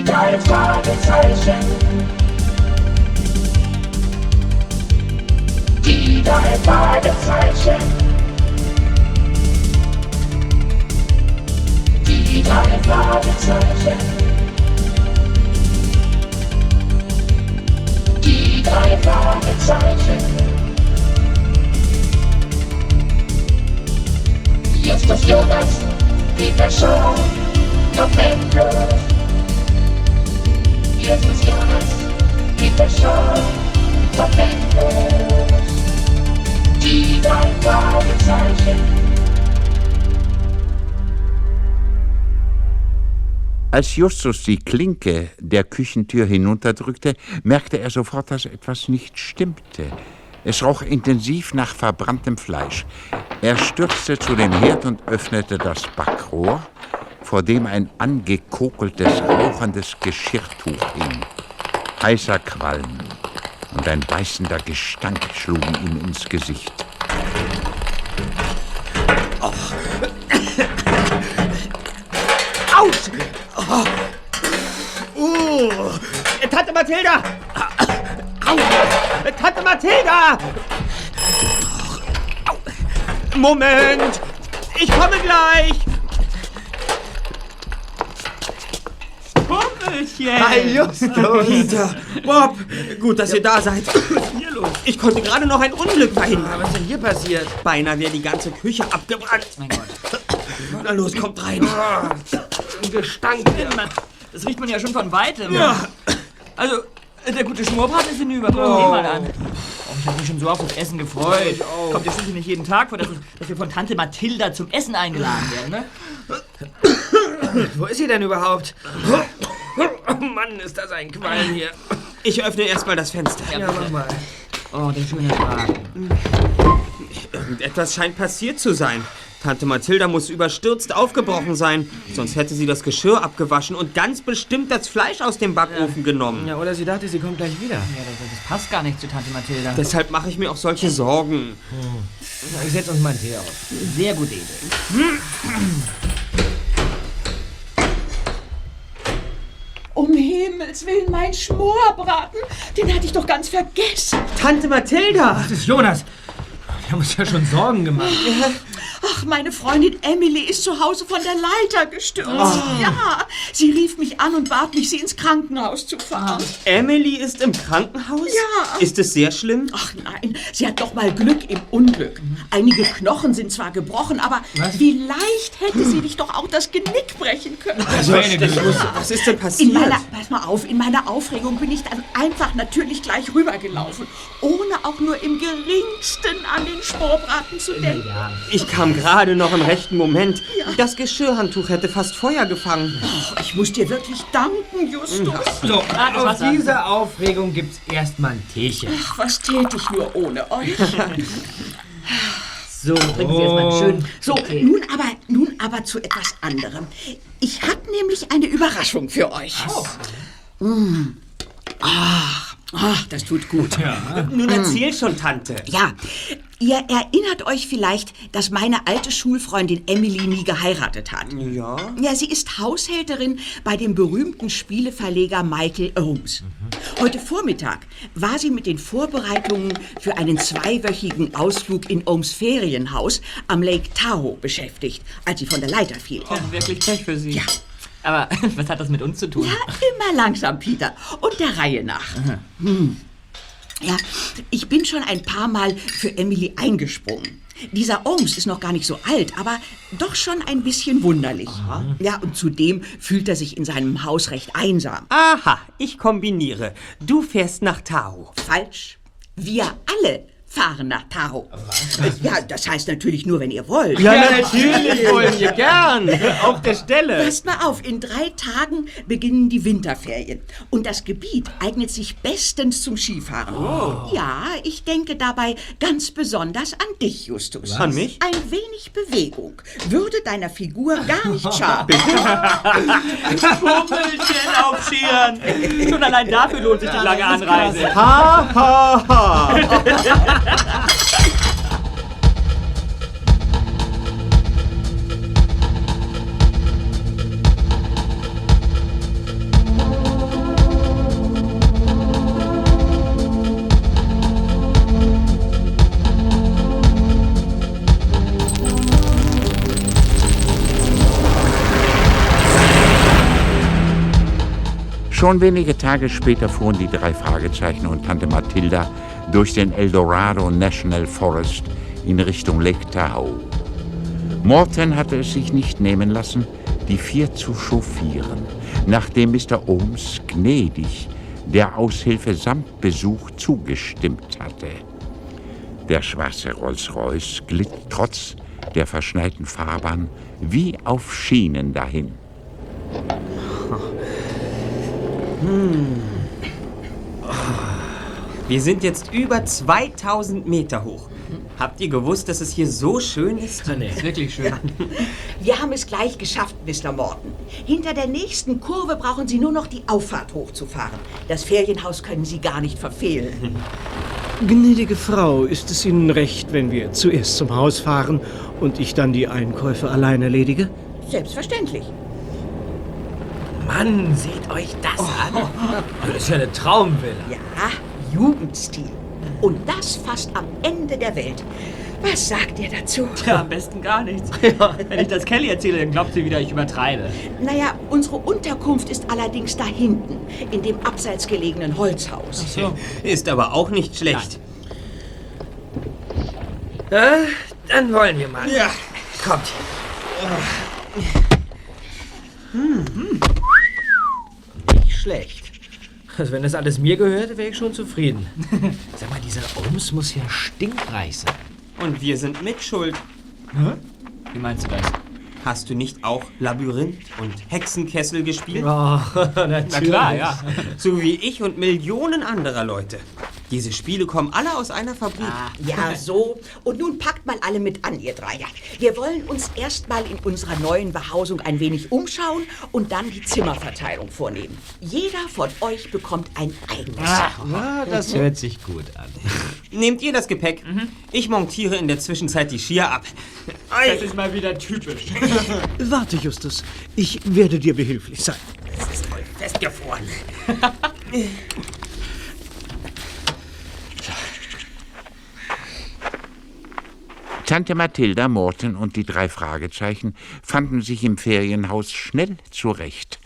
Die drei Fragezeichen. Die drei Fragezeichen. Die drei Fragezeichen. Die drei Fragezeichen. Jetzt ist Jonas, Peter Show, noch Als Justus die Klinke der Küchentür hinunterdrückte, merkte er sofort, dass etwas nicht stimmte. Es roch intensiv nach verbranntem Fleisch. Er stürzte zu dem Herd und öffnete das Backrohr, vor dem ein angekokeltes, rauchendes Geschirrtuch hing. Heißer Qualm und ein beißender Gestank schlugen ihm ins Gesicht. Autsch! Oh. Uh. Tante Mathilda! Au. Tante Mathilda! Moment! Ich komme gleich! Pumpelchen! Hi, Justus! Peter, Bob, gut, dass ihr da seid. Hier los. Ich konnte gerade noch ein Unglück verhindern. Was ist denn hier passiert? Beinahe wäre die ganze Küche abgebrannt. Mein Gott. Na los, kommt rein. Ein Gestank. Mann, Das riecht man ja schon von weitem. Ja. Also, der gute Schmorbraten ist hinüber. Guck oh. mal an. Oh, ich habe mich schon so auf das Essen gefreut. Kommt ja schließlich nicht jeden Tag vor, dass, dass wir von Tante Mathilda zum Essen eingeladen werden, ne? Wo ist sie denn überhaupt? Oh Mann, ist das ein Qualm hier. Ich öffne erstmal das Fenster. Ja, mach mal. Oh, der schöne Braten. Irgendetwas scheint passiert zu sein. Tante Mathilda muss überstürzt aufgebrochen sein, sonst hätte sie das Geschirr abgewaschen und ganz bestimmt das Fleisch aus dem Backofen genommen. Ja, oder sie dachte, sie kommt gleich wieder. Ja, das, das passt gar nicht zu Tante Mathilda. Deshalb mache ich mir auch solche Sorgen. Na, Ich setze uns mal einen Tee auf. Sehr gute Idee. Um Himmels Willen, mein Schmorbraten, den hatte ich doch ganz vergessen. Tante Mathilda! Das ist Jonas. Wir haben uns ja schon Sorgen gemacht. Ach, meine Freundin Emily ist zu Hause von der Leiter gestürzt. Ja, sie rief mich an und bat mich, sie ins Krankenhaus zu fahren. Emily ist im Krankenhaus? Ja. Ist es sehr schlimm? Ach nein, sie hat doch mal Glück im Unglück. Einige Knochen sind zwar gebrochen, aber vielleicht hätte sie dich doch auch das Genick brechen können. Also, meine Güte. was ist denn In passiert? meiner, pass mal auf, in meiner Aufregung bin ich dann einfach natürlich gleich rübergelaufen, ohne auch nur im geringsten an den Schmorbraten zu denken. Ich kam gerade noch im rechten Moment. Das Geschirrhandtuch hätte fast Feuer gefangen. Ach, ich muss dir wirklich danken, Justus. So, Ah, aus Wasser. dieser Aufregung gibt's erstmal ein Teechen. Ach, was täte ich nur ohne euch? So, trinken Sie erstmal schönen. So, nun aber, nun aber zu etwas anderem. Ich habe nämlich eine Überraschung für euch. Mm. Ach, ach, das tut gut. Nun erzähl schon, Tante. Ja, ihr erinnert euch vielleicht, dass meine alte Schulfreundin Emily nie geheiratet hat. Ja? Ja, sie ist Haushälterin bei dem berühmten Spieleverleger Michael Ohms. Heute Vormittag war sie mit den Vorbereitungen für einen zweiwöchigen Ausflug in Ohms Ferienhaus am Lake Tahoe beschäftigt, als sie von der Leiter fiel. Oh, wirklich Pech für Sie. Ja. Aber was hat das mit uns zu tun? Ja, immer langsam, Peter. Und der Reihe nach. Hm. Ja, ich bin schon ein paar Mal für Emily eingesprungen. Dieser Ohms ist noch gar nicht so alt, aber doch schon ein bisschen wunderlich. Ja, und zudem fühlt er sich in seinem Haus recht einsam. Aha, ich kombiniere. Du fährst nach Tao. Falsch. Wir alle fahren nach Tahoe. Ja, das heißt natürlich nur, wenn ihr wollt. natürlich wollen wir gern. Auf der Stelle. Passt mal auf, in drei Tagen beginnen die Winterferien. Und das Gebiet eignet sich bestens zum Skifahren. Ja, ich denke dabei ganz besonders an dich, Justus. An mich? Ein wenig Bewegung würde deiner Figur gar nicht schaden. Pummelchen auf Skiern. Schon allein dafür lohnt sich die lange Anreise. Ha, ha, ha. Schon wenige Tage später fuhren die drei Fragezeichen und Tante Mathilda durch den Eldorado National Forest in Richtung Lake Tahoe. Morton hatte es sich nicht nehmen lassen, die vier zu chauffieren, nachdem Mr. Ohms gnädig der Aushilfe samt Besuch zugestimmt hatte. Der schwarze Rolls-Royce glitt trotz der verschneiten Fahrbahn wie auf Schienen dahin. Wir sind jetzt über 2000 Meter hoch. Habt ihr gewusst, dass es hier so schön ist? Ist wirklich schön. Wir haben es gleich geschafft, Mr. Morton. Hinter der nächsten Kurve brauchen Sie nur noch die Auffahrt hochzufahren. Das Ferienhaus können Sie gar nicht verfehlen. Gnädige Frau, ist es Ihnen recht, wenn wir zuerst zum Haus fahren und ich dann die Einkäufe allein erledige? Selbstverständlich. Mann, seht euch das an. Das ist ja eine Traumvilla. Ja, Jugendstil. Und das fast am Ende der Welt. Was sagt ihr dazu? Ja, am besten gar nichts. Wenn ich das Kelly erzähle, dann glaubt sie wieder, ich übertreibe. Naja, unsere Unterkunft ist allerdings da hinten, in dem abseits gelegenen Holzhaus. So. Ist aber auch nicht schlecht. Ja, dann wollen wir mal. Ja. Kommt. Hm. Nicht schlecht. Also wenn das alles mir gehörte, wäre ich schon zufrieden. Sag mal, dieser Ohms muss ja stinkreich sein. Und wir sind mitschuld. Wie meinst du das? Hast du nicht auch Labyrinth und Hexenkessel gespielt? Oh, Na klar, ja. So wie ich und Millionen anderer Leute. Diese Spiele kommen alle aus einer Fabrik. Ja, so. Und nun packt mal alle mit an, ihr Dreier. Wir wollen uns erstmal in unserer neuen Behausung ein wenig umschauen und dann die Zimmerverteilung vornehmen. Jeder von euch bekommt ein eigenes. Ja, das hört sich gut an. Nehmt ihr das Gepäck? Ich montiere in der Zwischenzeit die Skier ab. Das ist mal wieder typisch. Warte, Justus. Ich werde dir behilflich sein. Es ist voll festgefroren. Tante Mathilda, Morton und die drei Fragezeichen fanden sich im Ferienhaus schnell zurecht.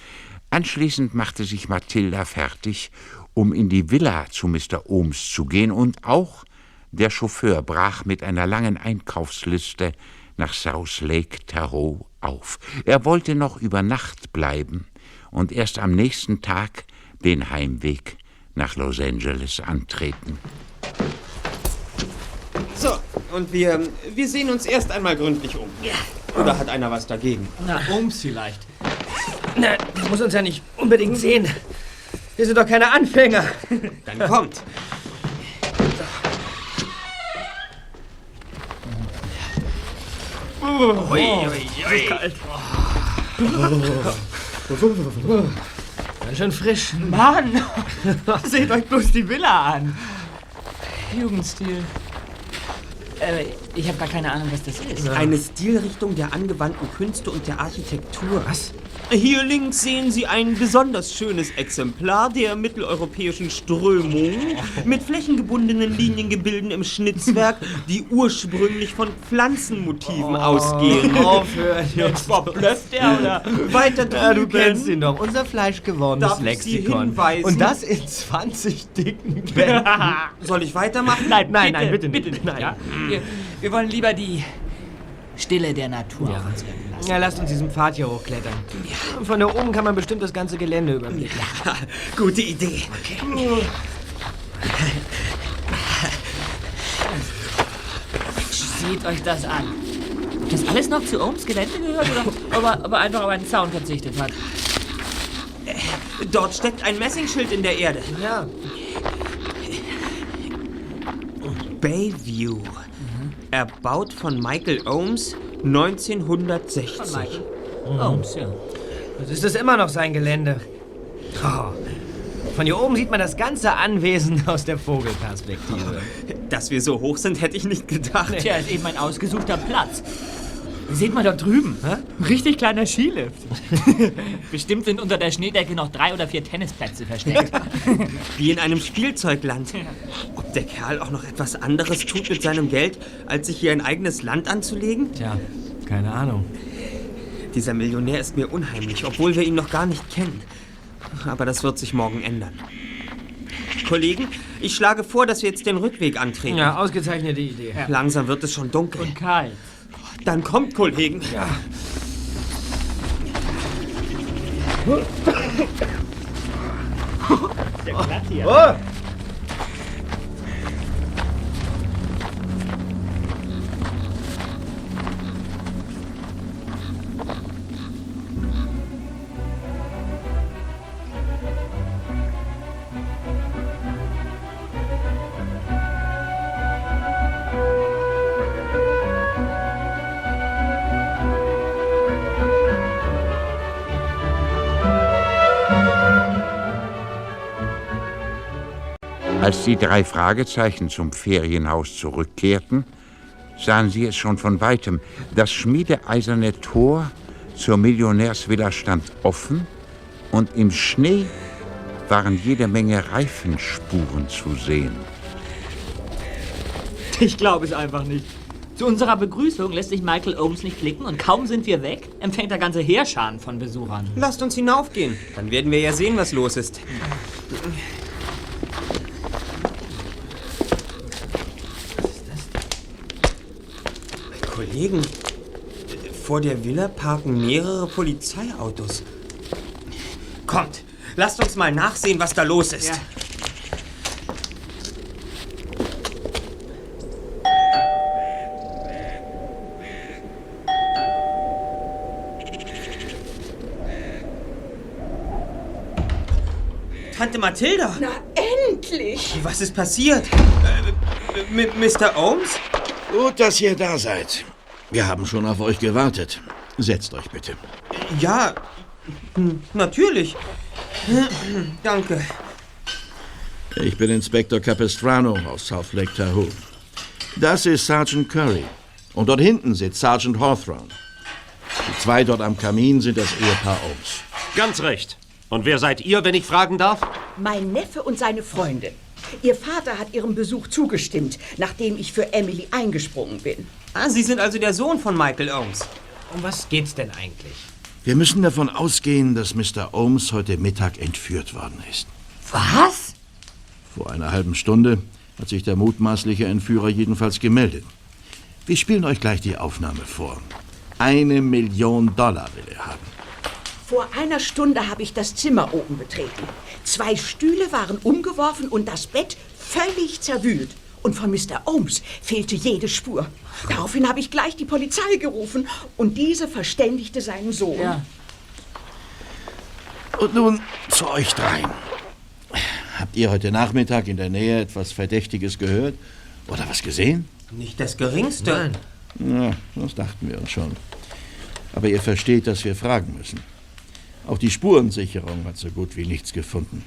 Anschließend machte sich Mathilda fertig, um in die Villa zu Mr. Ohms zu gehen, und auch der Chauffeur brach mit einer langen Einkaufsliste nach South Lake Tahoe auf. Er wollte noch über Nacht bleiben und erst am nächsten Tag den Heimweg nach Los Angeles antreten. So, und wir, wir sehen uns erst einmal gründlich um. Oder hat einer was dagegen? Na, Ums vielleicht. Na, das muss uns ja nicht unbedingt sehen. Wir sind doch keine Anfänger. Dann kommt. Ui, ui, ui. Ganz schön frisch. Mann! Seht euch bloß die Villa an. Jugendstil. Äh, ich habe gar keine Ahnung, was das ist. Eine Stilrichtung der angewandten Künste und der Architektur. Was? Hier links sehen Sie ein besonders schönes Exemplar der mitteleuropäischen Strömung mit flächengebundenen Liniengebilden im Schnitzwerk, die ursprünglich von Pflanzenmotiven ausgehen. Aufhören, Jetzt verblöfft er, oder? Weiter drüben. Ja, du kennst ihn doch. Unser fleischgewordenes Darf Lexikon. Und das in 20 dicken Bänden. Soll ich weitermachen? Nein, Nein, bitte, nein, bitte bitte nicht. nicht. Nein. Ja? Wir, wir wollen lieber die Stille der Natur Ja. auf uns lassen. Ja, lasst uns diesen Pfad hier hochklettern. Von da oben kann man bestimmt das ganze Gelände überblicken. Gute Idee. Seht euch das an. Ob das alles noch zu Ohms Gelände gehört oder ob er, ob er einfach auf einen Zaun verzichtet hat? Dort steckt ein Messingschild in der Erde. Ja. Bayview. Erbaut von Michael Ohms 1960. Ohms, ja. Das ist das immer noch sein Gelände. Oh. Von hier oben sieht man das ganze Anwesen aus der Vogelperspektive. Dass wir so hoch sind, hätte ich nicht gedacht. Tja, ist eben ein ausgesuchter Platz. Seht mal dort drüben. Richtig kleiner Skilift. Bestimmt sind unter der Schneedecke noch drei oder vier Tennisplätze versteckt. Wie in einem Spielzeugland. Ob der Kerl auch noch etwas anderes tut mit seinem Geld, als sich hier ein eigenes Land anzulegen? Tja, keine Ahnung. Dieser Millionär ist mir unheimlich, obwohl wir ihn noch gar nicht kennen. Aber das wird sich morgen ändern. Kollegen, ich schlage vor, dass wir jetzt den Rückweg antreten. Ja, ausgezeichnete Idee. Langsam wird es schon dunkel. Und kalt. Dann kommt, Kollegen. Ja. Als die drei Fragezeichen zum Ferienhaus zurückkehrten, sahen sie es schon von weitem. Das schmiedeeiserne Tor zur Millionärsvilla stand offen und im Schnee waren jede Menge Reifenspuren zu sehen. Ich glaube es einfach nicht. Zu unserer Begrüßung lässt sich Michael Ohms nicht klicken und kaum sind wir weg, empfängt der ganze Heerscharen von Besuchern. Lasst uns hinaufgehen. Dann werden wir ja sehen, was los ist. Kollegen, vor der Villa parken mehrere Polizeiautos. Kommt, lasst uns mal nachsehen, was da los ist. Ja. Tante Mathilda, Na, endlich! was ist passiert? Äh, mit Mr. Ohms? Gut, dass ihr da seid. Wir haben schon auf euch gewartet. Setzt euch bitte. Ja, natürlich. Danke. Ich bin Inspektor Capistrano aus South Lake Tahoe. Das ist Sergeant Curry. Und dort hinten sitzt Sergeant Hawthorne. Die zwei dort am Kamin sind das Ehepaar Ohms. Ganz recht. Und wer seid ihr, wenn ich fragen darf? Mein Neffe und seine Freundin. Ihr Vater hat ihrem Besuch zugestimmt, nachdem ich für Emily eingesprungen bin. Ah, Sie sind also der Sohn von Michael Ohms. Um was geht's denn eigentlich? Wir müssen davon ausgehen, dass Mr. Ohms heute Mittag entführt worden ist. Was? Vor einer halben Stunde hat sich der mutmaßliche Entführer jedenfalls gemeldet. Wir spielen euch gleich die Aufnahme vor. Eine Million Dollar will er haben. Vor einer Stunde habe ich das Zimmer oben betreten. Zwei Stühle waren umgeworfen und das Bett völlig zerwühlt. Und von Mr. Ohms fehlte jede Spur. Daraufhin habe ich gleich die Polizei gerufen und diese verständigte seinen Sohn. Ja. Und nun zu euch dreien. Habt ihr heute Nachmittag in der Nähe etwas Verdächtiges gehört? Oder was gesehen? Nicht das Geringste. Ja, das dachten wir uns schon. Aber ihr versteht, dass wir fragen müssen. Auch die Spurensicherung hat so gut wie nichts gefunden.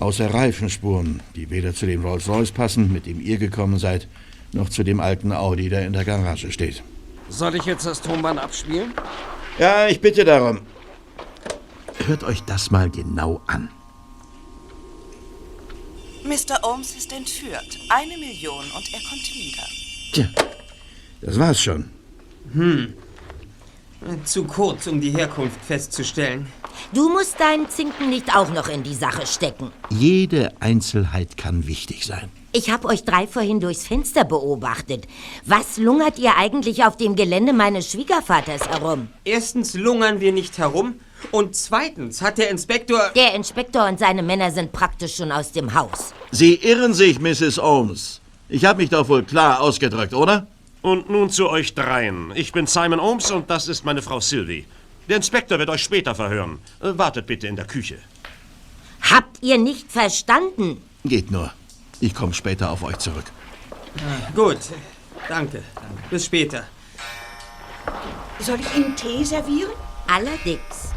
Außer Reifenspuren, die weder zu dem Rolls-Royce passen, mit dem ihr gekommen seid, noch zu dem alten Audi, der in der Garage steht. Soll ich jetzt das Tonband abspielen? Ja, ich bitte darum. Hört euch das mal genau an. Mr. Ohms ist entführt. Eine Million und er kommt wieder. Tja, das war's schon. Zu kurz, um die Herkunft festzustellen. Du musst deinen Zinken nicht auch noch in die Sache stecken. Jede Einzelheit kann wichtig sein. Ich habe euch drei vorhin durchs Fenster beobachtet. Was lungert ihr eigentlich auf dem Gelände meines Schwiegervaters herum? Erstens lungern wir nicht herum und zweitens hat der Inspektor... Der Inspektor und seine Männer sind praktisch schon aus dem Haus. Sie irren sich, Mrs. Ohms. Ich habe mich doch wohl klar ausgedrückt, oder? Und nun zu euch dreien. Ich bin Simon Ohms und das ist meine Frau Sylvie. Der Inspektor wird euch später verhören. Äh, Wartet bitte in der Küche. Habt ihr nicht verstanden? Geht nur. Ich komme später auf euch zurück. Gut, danke. Bis später. Soll ich Ihnen Tee servieren? Allerdings.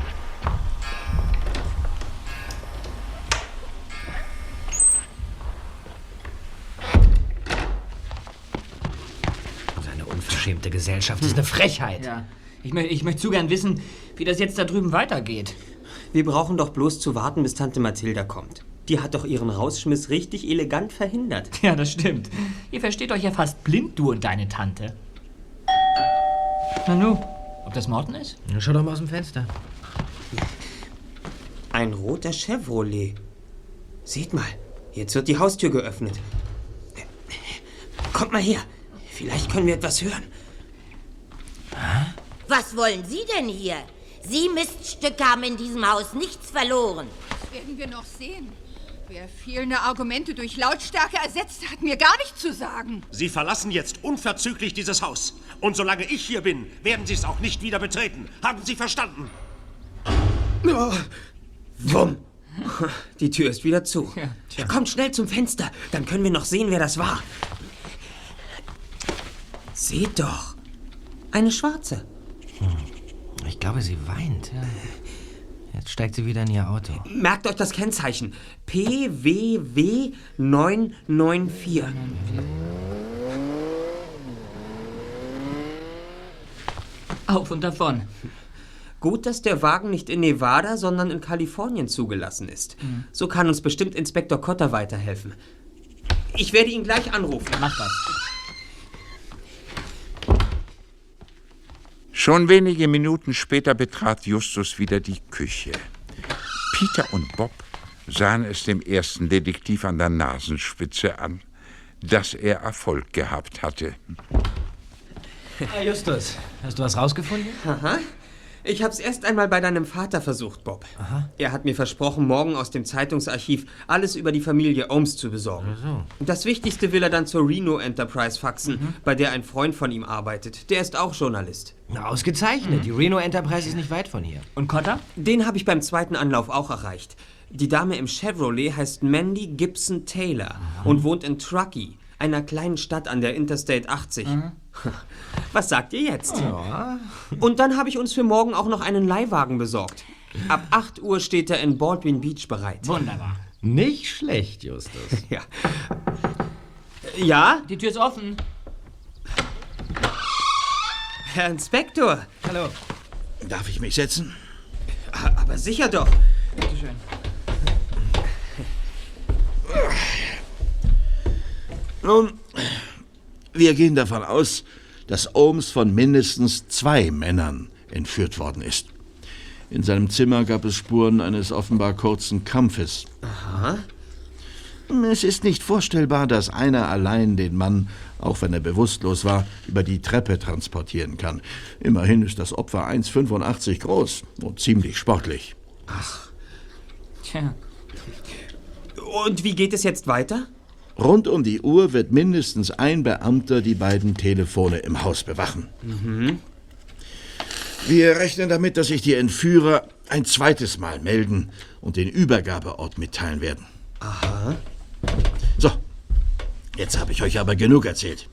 Unverschämte Gesellschaft. Das ist eine Frechheit. Ja. Ich, mö ich möchte zu gern wissen, wie das jetzt da drüben weitergeht. Wir brauchen doch bloß zu warten, bis Tante Mathilda kommt. Die hat doch ihren Rausschmiss richtig elegant verhindert. Ja, das stimmt. Ihr versteht euch ja fast blind, du und deine Tante. Nanu, ob das Morten ist? Na, schau doch mal aus dem Fenster. Ein roter Chevrolet. Seht mal, jetzt wird die Haustür geöffnet. Kommt mal her. Vielleicht können wir etwas hören. Was wollen Sie denn hier? Sie Miststücke haben in diesem Haus nichts verloren. Das werden wir noch sehen. Wer fehlende Argumente durch Lautstärke ersetzt, hat mir gar nichts zu sagen. Sie verlassen jetzt unverzüglich dieses Haus. Und solange ich hier bin, werden Sie es auch nicht wieder betreten. Haben Sie verstanden? Oh. Wumm. Die Tür ist wieder zu. Kommt schnell zum Fenster, dann können wir noch sehen, wer das war. Seht doch. Eine schwarze. Ich glaube, sie weint. Ja. Jetzt steigt sie wieder in ihr Auto. Merkt euch das Kennzeichen. PWW 994. Auf und davon. Gut, dass der Wagen nicht in Nevada, sondern in Kalifornien zugelassen ist. So kann uns bestimmt Inspektor Cotter weiterhelfen. Ich werde ihn gleich anrufen. Mach das. Schon wenige Minuten später betrat Justus wieder die Küche. Peter und Bob sahen es dem ersten Detektiv an der Nasenspitze an, dass er Erfolg gehabt hatte. Ah, Justus, hast du was rausgefunden? Aha. Ich hab's erst einmal bei deinem Vater versucht, Bob. Er hat mir versprochen, morgen aus dem Zeitungsarchiv alles über die Familie Ohms zu besorgen. Das Wichtigste will er dann zur Reno Enterprise faxen, bei der ein Freund von ihm arbeitet. Der ist auch Journalist. Na, ausgezeichnet. Die Reno Enterprise ist nicht weit von hier. Und Cotter? Den habe ich beim zweiten Anlauf auch erreicht. Die Dame im Chevrolet heißt Mandy Gibson Taylor und wohnt in Truckee, einer kleinen Stadt an der Interstate 80. Was sagt ihr jetzt? Ja. Und dann habe ich uns für morgen auch noch einen Leihwagen besorgt. Ab 8 Uhr steht er in Baldwin Beach bereit. Wunderbar. Nicht schlecht, Justus. Ja. Ja? Die Tür ist offen. Herr Inspektor. Hallo. Darf ich mich setzen? Aber sicher doch. Bitte schön. Nun, wir gehen davon aus, dass Ohms von mindestens zwei Männern entführt worden ist. In seinem Zimmer gab es Spuren eines offenbar kurzen Kampfes. Aha. Es ist nicht vorstellbar, dass einer allein den Mann, auch wenn er bewusstlos war, über die Treppe transportieren kann. Immerhin ist das Opfer 1,85 groß und ziemlich sportlich. Ach. Tja. Und wie geht es jetzt weiter? Rund um die Uhr wird mindestens ein Beamter die beiden Telefone im Haus bewachen. Mhm. Wir rechnen damit, dass sich die Entführer ein zweites Mal melden und den Übergabeort mitteilen werden. Aha. Jetzt habe ich euch aber genug erzählt.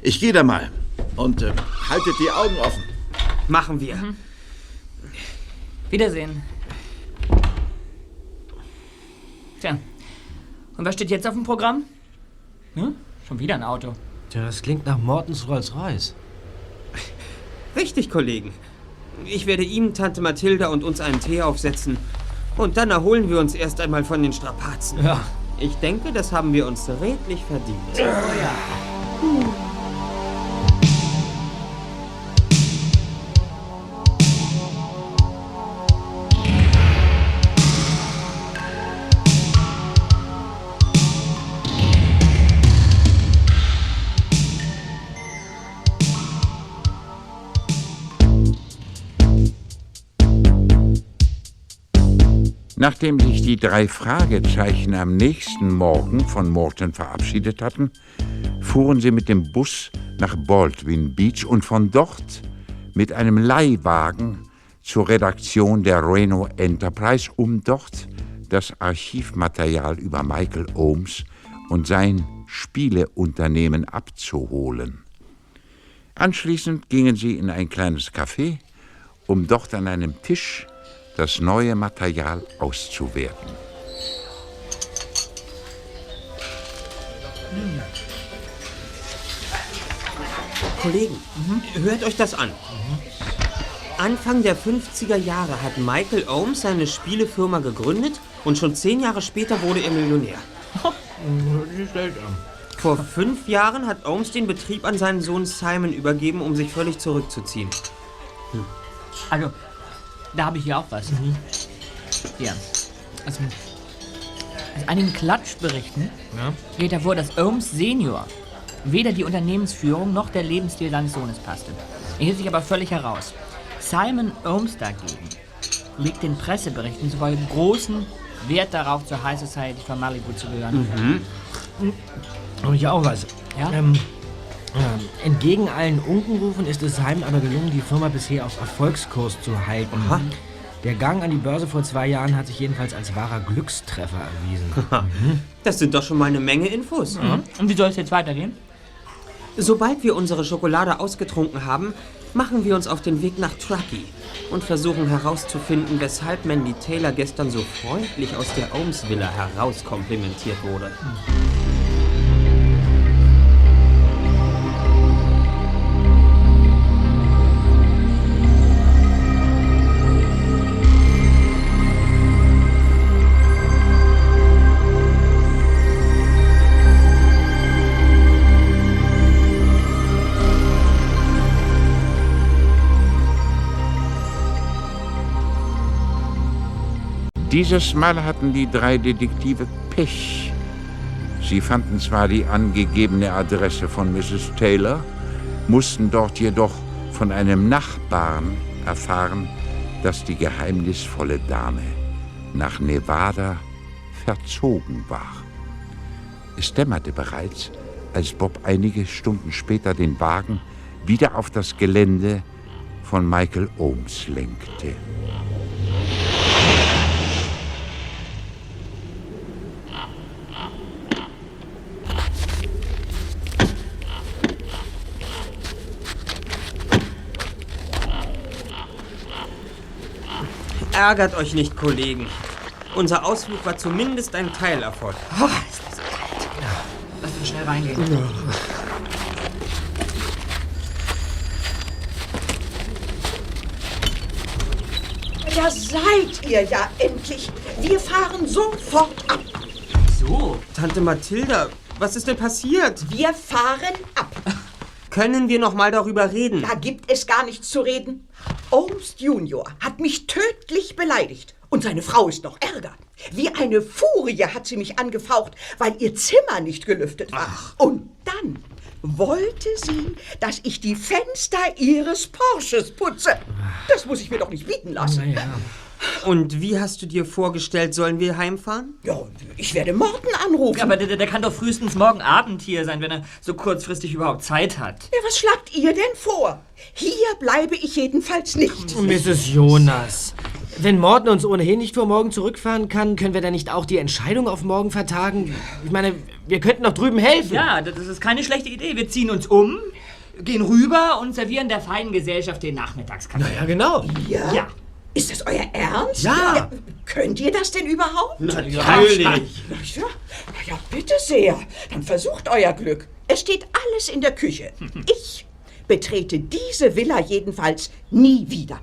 Ich gehe da mal und äh, haltet die Augen offen. Machen wir. Wiedersehen. Tja. Und was steht jetzt auf dem Programm? Hm? Schon wieder ein Auto. Tja, das klingt nach Mortens Rolls-Royce. Richtig, Kollegen. Ich werde ihm, Tante Mathilda und uns einen Tee aufsetzen. Und dann erholen wir uns erst einmal von den Strapazen. Ja. Ich denke, das haben wir uns redlich verdient. Oh ja. Nachdem sich die drei Fragezeichen am nächsten Morgen von Morton verabschiedet hatten, fuhren sie mit dem Bus nach Baldwin Beach und von dort mit einem Leihwagen zur Redaktion der Reno Enterprise, um dort das Archivmaterial über Michael Ohms und sein Spieleunternehmen abzuholen. Anschließend gingen sie in ein kleines Café, um dort an einem Tisch das neue Material auszuwerten. Kollegen, hört euch das an. Anfang der 50er Jahre hat Michael Ohms seine Spielefirma gegründet und schon zehn Jahre später wurde er Millionär. Vor fünf Jahren hat Ohms den Betrieb an seinen Sohn Simon übergeben, um sich völlig zurückzuziehen. Also, da habe ich hier auch was. Hier. Also, aus einigen Klatschberichten geht hervor, dass Ohms Senior weder die Unternehmensführung noch der Lebensstil seines Sohnes passte. Er hielt sich aber völlig heraus. Simon Ohms dagegen legt den Presseberichten zufolge großen Wert darauf, zur High Society von Malibu zu gehören. Habe ich auch was. Ja? Ähm, ähm, entgegen allen Unkenrufen ist es Heim aber gelungen, die Firma bisher auf Erfolgskurs zu halten. Der Gang an die Börse vor zwei Jahren hat sich jedenfalls als wahrer Glückstreffer erwiesen. Das sind doch schon mal eine Menge Infos. Und wie soll es jetzt weitergehen? Sobald wir unsere Schokolade ausgetrunken haben, machen wir uns auf den Weg nach Truckee und versuchen herauszufinden, weshalb Mandy Taylor gestern so freundlich aus der Ohms Villa herauskomplimentiert wurde. Dieses Mal hatten die drei Detektive Pech. Sie fanden zwar die angegebene Adresse von Mrs. Taylor, mussten dort jedoch von einem Nachbarn erfahren, dass die geheimnisvolle Dame nach Nevada verzogen war. Es dämmerte bereits, als Bob einige Stunden später den Wagen wieder auf das Gelände von Michael Ohms lenkte. Ärgert euch nicht, Kollegen. Unser Ausflug war zumindest ein Teilerfolg. Lass uns schnell reingehen. Ja, seid ihr ja endlich. Wir fahren sofort ab. So, Tante Mathilda, was ist denn passiert? Wir fahren ab. Können wir noch mal darüber reden? Da gibt es gar nichts zu reden. Ohms Junior hat mich tödlich beleidigt. Und seine Frau ist noch ärger. Wie eine Furie hat sie mich angefaucht, weil ihr Zimmer nicht gelüftet war. Und dann wollte sie, dass ich die Fenster ihres Porsches putze. Das muss ich mir doch nicht bieten lassen. Und wie hast du dir vorgestellt, sollen wir heimfahren? Ja, ich werde Morten anrufen. Aber der, der kann doch frühestens morgen Abend hier sein, wenn er so kurzfristig überhaupt Zeit hat. Ja, was schlagt ihr denn vor? Hier bleibe ich jedenfalls nicht. Mrs. Jonas, wenn Morten uns ohnehin nicht vor morgen zurückfahren kann, können wir dann nicht auch die Entscheidung auf morgen vertagen? Ich meine, wir könnten doch drüben helfen. Ja, das ist keine schlechte Idee. Wir ziehen uns um, gehen rüber und servieren der feinen Gesellschaft den Nachmittagskaffee. Ja, genau. Ja? Ja. Ist das euer Ernst? Ja. Könnt ihr das denn überhaupt? Natürlich. Ja, ja, bitte sehr. Dann versucht euer Glück. Es steht alles in der Küche. Ich betrete diese Villa jedenfalls nie wieder.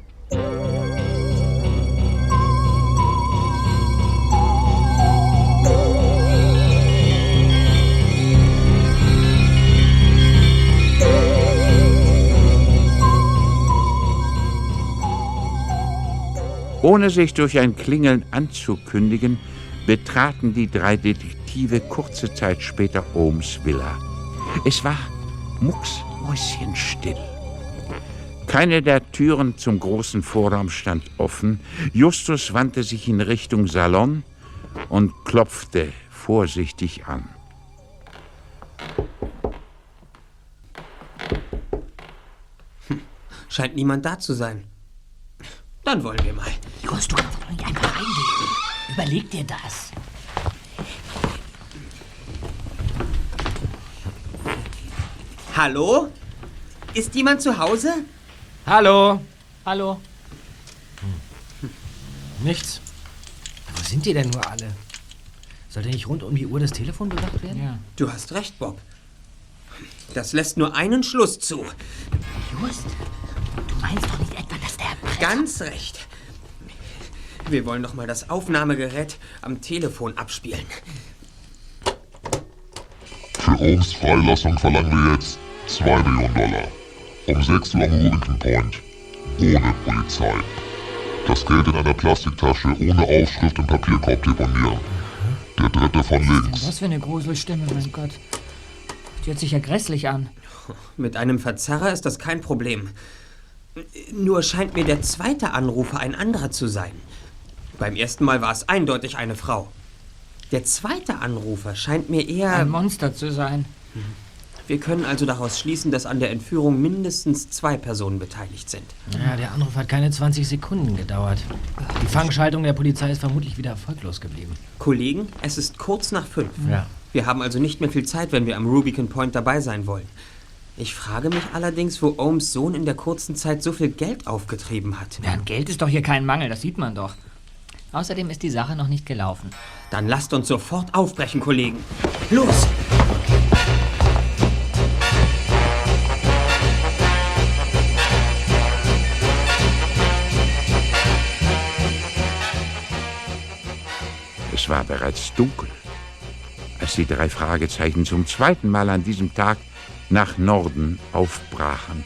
Ohne sich durch ein Klingeln anzukündigen, betraten die drei Detektive kurze Zeit später Ohms Villa. Es war mucksmäuschenstill. Keine der Türen zum großen Vorraum stand offen. Justus wandte sich in Richtung Salon und klopfte vorsichtig an. Scheint niemand da zu sein. Dann wollen wir mal. Jos, du kannst doch nicht einfach reingehen. Überleg dir das. Hallo? Ist jemand zu Hause? Hallo. Hallo. Nichts. Wo sind die denn nur alle? Sollte nicht rund um die Uhr das Telefon bewacht werden? Ja. Du hast recht, Bob. Das lässt nur einen Schluss zu. Just, du meinst doch nicht. Ganz recht. Wir wollen doch mal das Aufnahmegerät am Telefon abspielen. Für Ohms Freilassung verlangen wir jetzt 2 Millionen Dollar. Um 6 Uhr am Rubicon Point. Ohne Polizei. das Geld in einer Plastiktasche ohne Aufschrift im Papierkorb deponieren. Der dritte von links. Was für eine Gruselstimme, mein Gott. Die hört sich ja grässlich an. Mit einem Verzerrer ist das kein Problem. Nur scheint mir der zweite Anrufer ein anderer zu sein. Beim ersten Mal war es eindeutig eine Frau. Der zweite Anrufer scheint mir eher... Ein Monster zu sein. Wir können also daraus schließen, dass an der Entführung mindestens zwei Personen beteiligt sind. Ja, der Anruf hat keine 20 Sekunden gedauert. Die Fangschaltung der Polizei ist vermutlich wieder erfolglos geblieben. Kollegen, es ist kurz nach fünf. Ja. Wir haben also nicht mehr viel Zeit, wenn wir am Rubicon Point dabei sein wollen. Ich frage mich allerdings, wo Ohms Sohn in der kurzen Zeit so viel Geld aufgetrieben hat. Ja, Geld ist doch hier kein Mangel, das sieht man doch. Außerdem ist die Sache noch nicht gelaufen. Dann lasst uns sofort aufbrechen, Kollegen. Los! Es war bereits dunkel, als die drei Fragezeichen zum zweiten Mal an diesem Tag nach Norden aufbrachen.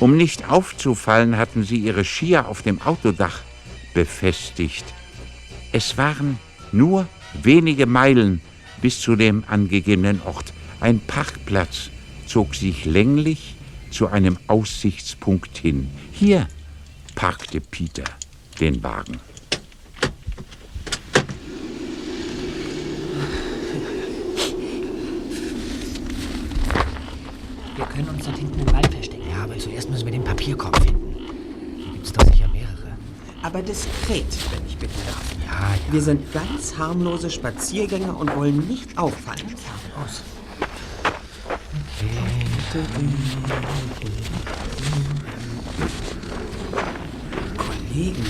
Um nicht aufzufallen, hatten sie ihre Skier auf dem Autodach befestigt. Es waren nur wenige Meilen bis zu dem angegebenen Ort. Ein Parkplatz zog sich länglich zu einem Aussichtspunkt hin. Hier parkte Peter den Wagen. Können uns dort hinten im Wald verstecken. Ja, aber zuerst müssen wir den Papierkorb finden. Hier gibt's doch sicher mehrere. Aber diskret, wenn ich bitten darf. Ja, ja. Wir sind ganz harmlose Spaziergänger und wollen nicht auffallen. Aus. Kollegen,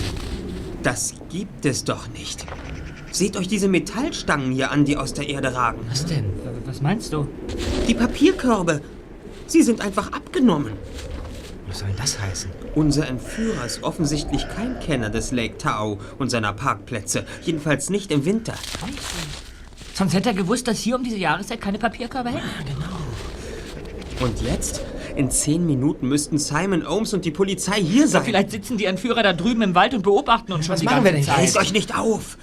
das gibt es doch nicht. Seht euch diese Metallstangen hier an, die aus der Erde ragen. Was denn? Was meinst du? Die Papierkörbe. Sie sind einfach abgenommen. Was soll denn das heißen? Unser Entführer ist offensichtlich kein Kenner des Lake Tahoe und seiner Parkplätze. Jedenfalls nicht im Winter. Sonst hätte er gewusst, dass hier um diese Jahreszeit keine Papierkörbe hängen. Und jetzt? In zehn Minuten müssten Simon Ohms und die Polizei hier Ja, sein. vielleicht sitzen die Entführer da drüben im Wald und beobachten uns schon Was die machen ganze wir denn Zeit. Reißt euch nicht auf!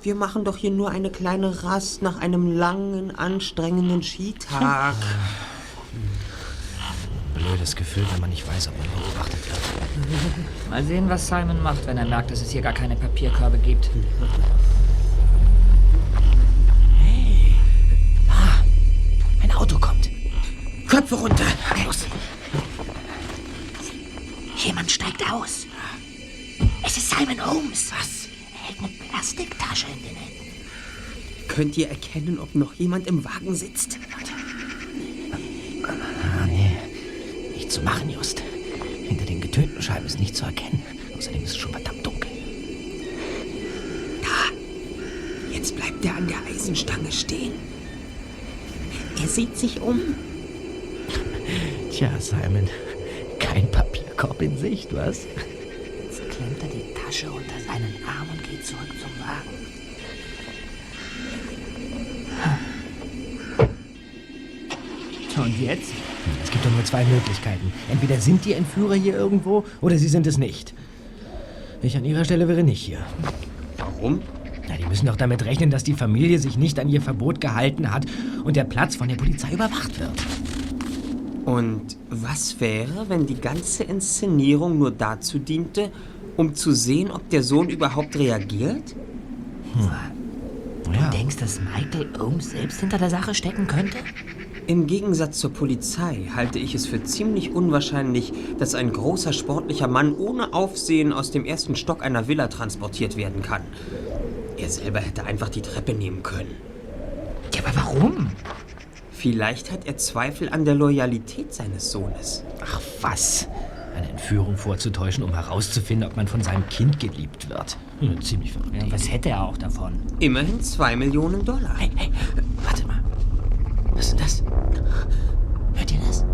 Wir machen doch hier nur eine kleine Rast nach einem langen, anstrengenden Skitag. Blödes Gefühl, wenn man nicht weiß, ob man beobachtet wird. Mal sehen, was Simon macht, wenn er merkt, dass es hier gar keine Papierkörbe gibt. Ein Auto kommt. Köpfe runter! Los. Jemand steigt aus. Es ist Simon Holmes. Was? Er hält eine Plastiktasche in den Händen. Könnt ihr erkennen, ob noch jemand im Wagen sitzt? Ah, nee. Nicht zu machen, Just. Hinter den getönten Scheiben ist nicht zu erkennen. Außerdem ist es schon verdammt dunkel. Jetzt bleibt er an der Eisenstange stehen. Er sieht sich um. Tja, Simon. Kein Papierkorb in Sicht, was? Jetzt klemmt er die Tasche unter seinen Arm und geht zurück zum Wagen. Und jetzt? Es gibt doch nur zwei Möglichkeiten. Entweder sind die Entführer hier irgendwo oder sie sind es nicht. Ich an ihrer Stelle wäre nicht hier. Warum? Na, die müssen doch damit rechnen, dass die Familie sich nicht an ihr Verbot gehalten hat und der Platz von der Polizei überwacht wird. Und was wäre, wenn die ganze Inszenierung nur dazu diente, um zu sehen, ob der Sohn überhaupt reagiert? Ja. Du denkst, dass Michael Ohms selbst hinter der Sache stecken könnte? Im Gegensatz zur Polizei halte ich es für ziemlich unwahrscheinlich, dass ein großer sportlicher Mann ohne Aufsehen aus dem ersten Stock einer Villa transportiert werden kann. Er selber hätte einfach die Treppe nehmen können. Ja, aber warum? Vielleicht hat er Zweifel an der Loyalität seines Sohnes. Ach was? Eine Entführung vorzutäuschen, um herauszufinden, ob man von seinem Kind geliebt wird. Hm, ziemlich verrückt. Ja, was hätte er auch davon? Immerhin zwei Millionen Dollar. Hey, hey, warte mal. Was ist denn das? Hört ihr das?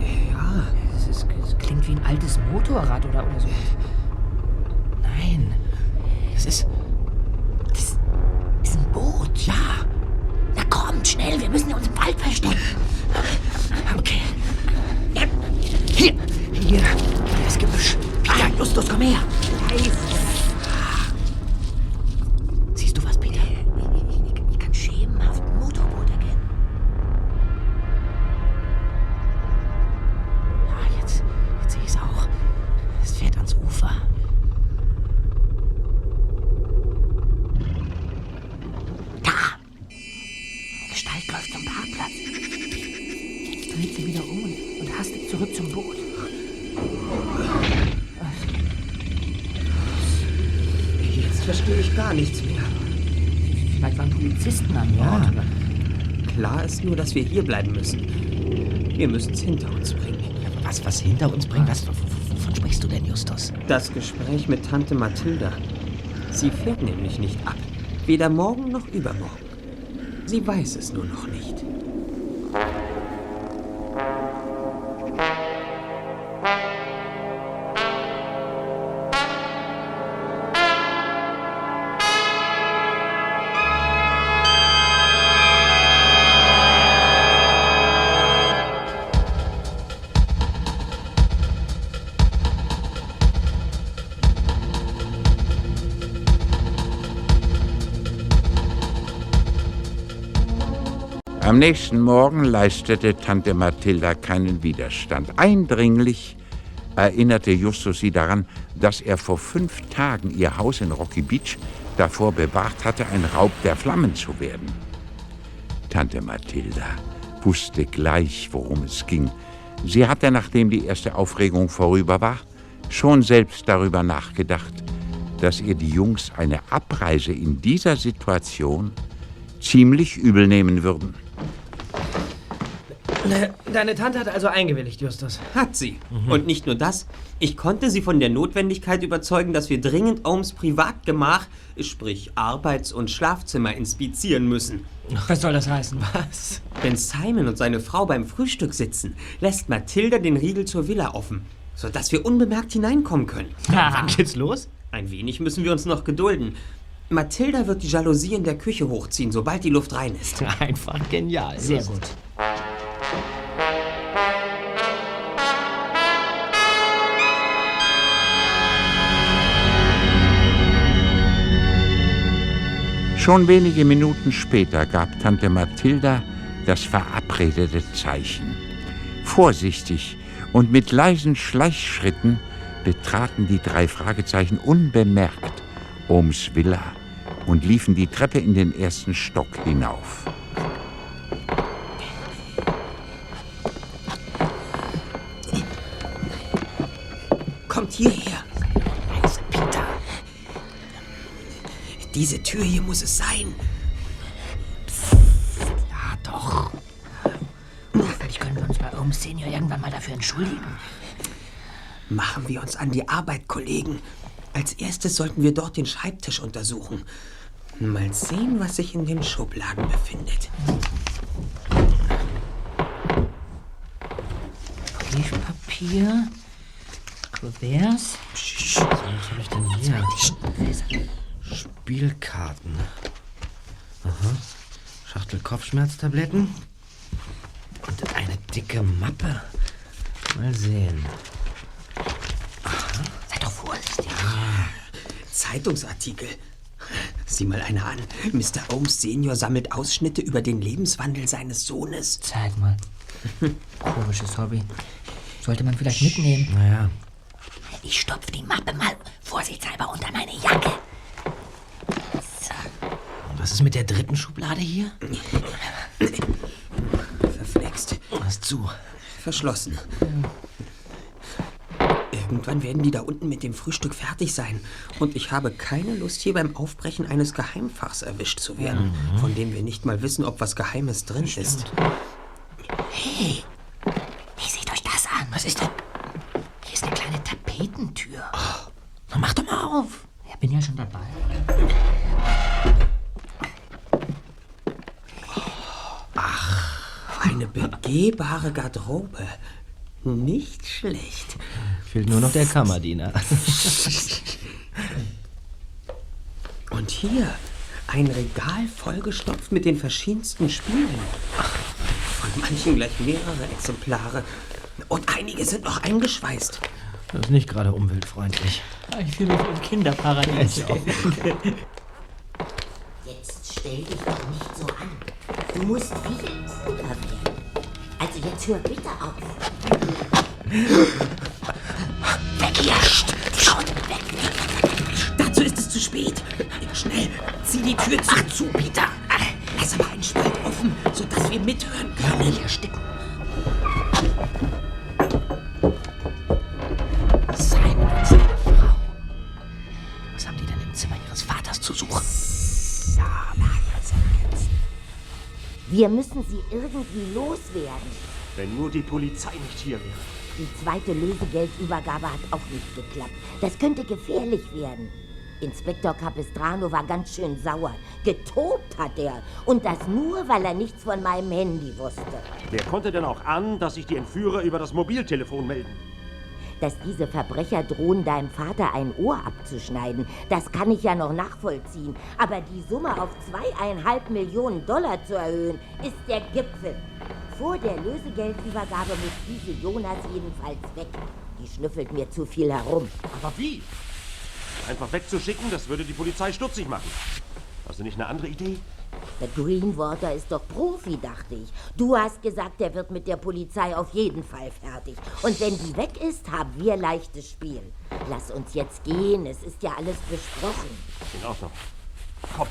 Ja, Es, ist, es klingt wie ein altes Motorrad oder, oder so. Nein. Das ist. Das ist ein Boot. Ja. Na kommt, schnell, wir müssen uns im Wald verstecken. Okay. Hier. Hier. Das Gebüsch. Peter, Justus, komm her. Da dass wir hier bleiben müssen. Wir müssen es hinter uns bringen. Was, was hinter uns bringt? Was, wovon sprichst du denn, Justus? Das Gespräch mit Tante Mathilda. Sie fährt nämlich nicht ab. Weder morgen noch übermorgen. Sie weiß es nur noch nicht. Nächsten Morgen leistete Tante Mathilda keinen Widerstand. Eindringlich erinnerte Justus sie daran, dass er vor fünf Tagen ihr Haus in Rocky Beach davor bewahrt hatte, ein Raub der Flammen zu werden. Tante Mathilda wusste gleich, worum es ging. Sie hatte, nachdem die erste Aufregung vorüber war, schon selbst darüber nachgedacht, dass ihr die Jungs eine Abreise in dieser Situation ziemlich übel nehmen würden. Ne, Deine Tante hat also eingewilligt, Justus. Hat sie. Und nicht nur das, ich konnte sie von der Notwendigkeit überzeugen, dass wir dringend Ohms Privatgemach, sprich Arbeits- und Schlafzimmer, inspizieren müssen. Was soll das heißen? Was? Wenn Simon und seine Frau beim Frühstück sitzen, lässt Mathilda den Riegel zur Villa offen, sodass wir unbemerkt hineinkommen können. Wann geht's los? Ein wenig müssen wir uns noch gedulden. Mathilda wird die Jalousie in der Küche hochziehen, sobald die Luft rein ist. Einfach genial. Sehr gut. Schon wenige Minuten später gab Tante Mathilda das verabredete Zeichen. Vorsichtig und mit leisen Schleichschritten betraten die drei Fragezeichen unbemerkt Ohms Villa und liefen die Treppe in den ersten Stock hinauf. Hierher. Peter. Diese Tür hier muss es sein. Ja, doch. Vielleicht können wir uns bei Holmes Senior irgendwann mal dafür entschuldigen. Machen wir uns an die Arbeit, Kollegen. Als erstes sollten wir dort den Schreibtisch untersuchen. Mal sehen, was sich in den Schubladen befindet. Briefpapier, Kuverts. Was habe ich denn hier? Spielkarten. Aha. Schachtel Kopfschmerztabletten. Und eine dicke Mappe. Mal sehen. Sei doch vorsichtig. Zeitungsartikel. Sieh mal einer an. Mr. Holmes Senior sammelt Ausschnitte über den Lebenswandel seines Sohnes. Zeig mal. Komisches Hobby. Sollte man vielleicht mitnehmen. Naja. Ich stopf die Mappe mal vorsichtshalber unter meine Jacke. Und was ist mit der dritten Schublade hier? Verflext. Was zu? Verschlossen. Irgendwann werden die da unten mit dem Frühstück fertig sein. Und ich habe keine Lust, hier beim Aufbrechen eines Geheimfachs erwischt zu werden, von dem wir nicht mal wissen, ob was Geheimes drin ist. Hey, wie seht euch das an? Was ist denn? Hier ist eine kleine Tapetentür. Na, mach doch mal auf. Ja, bin ja schon dabei. Eine begehbare Garderobe. Nicht schlecht. Fehlt nur noch der Kammerdiener. Und hier ein Regal vollgestopft mit den verschiedensten Spielen. Von manchen gleich mehrere Exemplare. Und einige sind noch eingeschweißt. Das ist nicht gerade umweltfreundlich. Ich fühle mich im Kinderparadies. Jetzt stell dich doch nicht so an. Du musst viel ruhiger werden. Also jetzt hör bitte auf. Weg hier! Schon weg! Dazu ist es zu spät. Schnell, zieh die Tür zu. Ach zu, Peter! Lass mal einen Spalt offen, sodass wir mithören können. Nicht ersticken. Wir müssen sie irgendwie loswerden. Wenn nur die Polizei nicht hier wäre. Die zweite Lösegeldübergabe hat auch nicht geklappt. Das könnte gefährlich werden. Inspektor Capistrano war ganz schön sauer. Getobt hat er. Und das nur, weil er nichts von meinem Handy wusste. Wer konnte denn auch an, dass sich die Entführer über das Mobiltelefon melden? Dass diese Verbrecher drohen, deinem Vater ein Ohr abzuschneiden, das kann ich ja noch nachvollziehen. Aber die Summe auf zweieinhalb Millionen Dollar zu erhöhen, ist der Gipfel. Vor der Lösegeldübergabe muss diese Jonas jedenfalls weg. Die schnüffelt mir zu viel herum. Aber wie? Einfach wegzuschicken, das würde die Polizei stutzig machen. Hast du nicht eine andere Idee? Der Greenwater ist doch Profi, dachte ich. Du hast gesagt, er wird mit der Polizei auf jeden Fall fertig. Und wenn die weg ist, haben wir leichtes Spiel. Lass uns jetzt gehen, es ist ja alles besprochen. In Ordnung. Komm.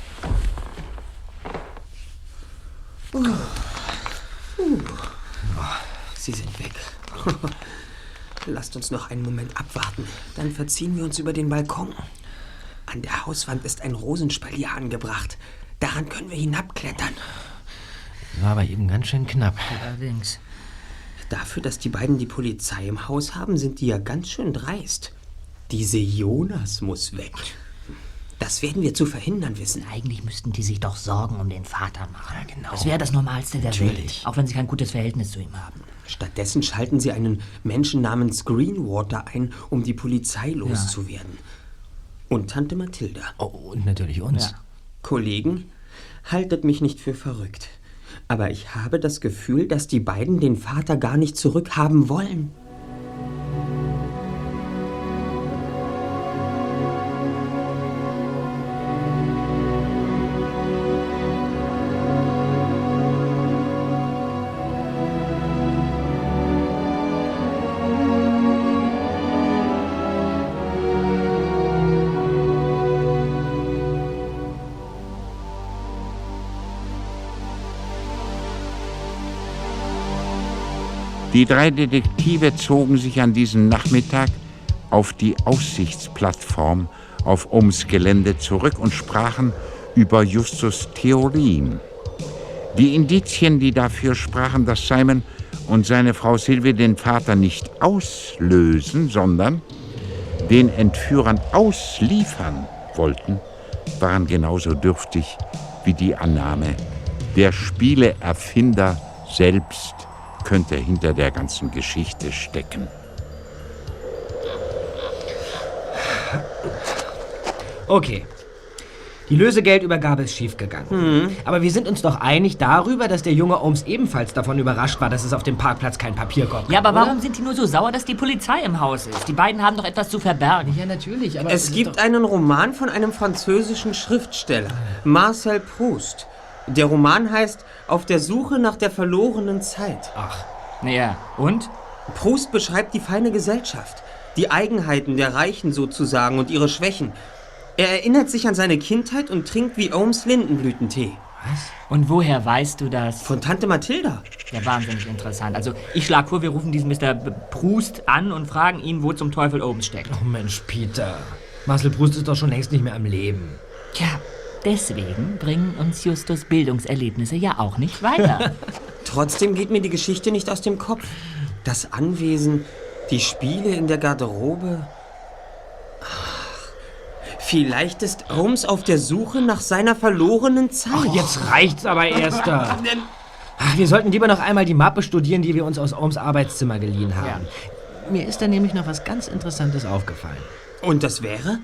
Sie sind weg. Lasst uns noch einen Moment abwarten. Dann verziehen wir uns über den Balkon. An der Hauswand ist ein Rosenspalier angebracht. Daran können wir hinabklettern. War aber eben ganz schön knapp. Allerdings. Dafür, dass die beiden die Polizei im Haus haben, sind die ja ganz schön dreist. Diese Jonas muss weg. Das werden wir zu verhindern wissen. Eigentlich müssten die sich doch Sorgen um den Vater machen. Ja, genau. Das wäre das Normalste der Natürlich. Welt. Auch wenn sie kein gutes Verhältnis zu ihm haben. Stattdessen schalten sie einen Menschen namens Greenwater ein, um die Polizei loszuwerden. Und Tante Mathilda. Oh, und natürlich uns. Ja. Kollegen, haltet mich nicht für verrückt. Aber ich habe das Gefühl, dass die beiden den Vater gar nicht zurückhaben wollen. Die drei Detektive zogen sich an diesem Nachmittag auf die Aussichtsplattform auf Ohms Gelände zurück und sprachen über Justus Theorien. Die Indizien, die dafür sprachen, dass Simon und seine Frau Sylvie den Vater nicht auslösen, sondern den Entführern ausliefern wollten, waren genauso dürftig wie die Annahme, der Spieleerfinder selbst könnte hinter der ganzen Geschichte stecken. Okay. Die Lösegeldübergabe ist schiefgegangen. Aber wir sind uns doch einig darüber, dass der junge Ohms ebenfalls davon überrascht war, dass es auf dem Parkplatz keinen Papierkorb Ja, gab, aber oder? warum sind die nur so sauer, dass die Polizei im Haus ist? Die beiden haben doch etwas zu verbergen. Ja, natürlich, aber Es gibt einen Roman von einem französischen Schriftsteller, Marcel Proust. Der Roman heißt Auf der Suche nach der verlorenen Zeit. Ach. Ja, und? Proust beschreibt die feine Gesellschaft, die Eigenheiten der Reichen sozusagen und ihre Schwächen. Er erinnert sich an seine Kindheit und trinkt wie Ohms Lindenblütentee. Und woher weißt du das? Von Tante Mathilda. Ja, wahnsinnig interessant. Also, ich schlage vor, wir rufen diesen Mr. Proust an und fragen ihn, wo zum Teufel Ohms steckt. Oh Mensch, Peter. Marcel Proust ist doch schon längst nicht mehr am Leben. Tja, deswegen bringen uns Justus Bildungserlebnisse ja auch nicht weiter. Trotzdem geht mir die Geschichte nicht aus dem Kopf. Das Anwesen, die Spiele in der Garderobe. Ach, Vielleicht ist Holmes auf der Suche nach seiner verlorenen Zeit. Ach, jetzt reicht's aber erst da. Ach, Wir sollten lieber noch einmal die Mappe studieren, die wir uns aus Ohms Arbeitszimmer geliehen haben. Mir ist da nämlich noch was ganz Interessantes aufgefallen. Und das wäre?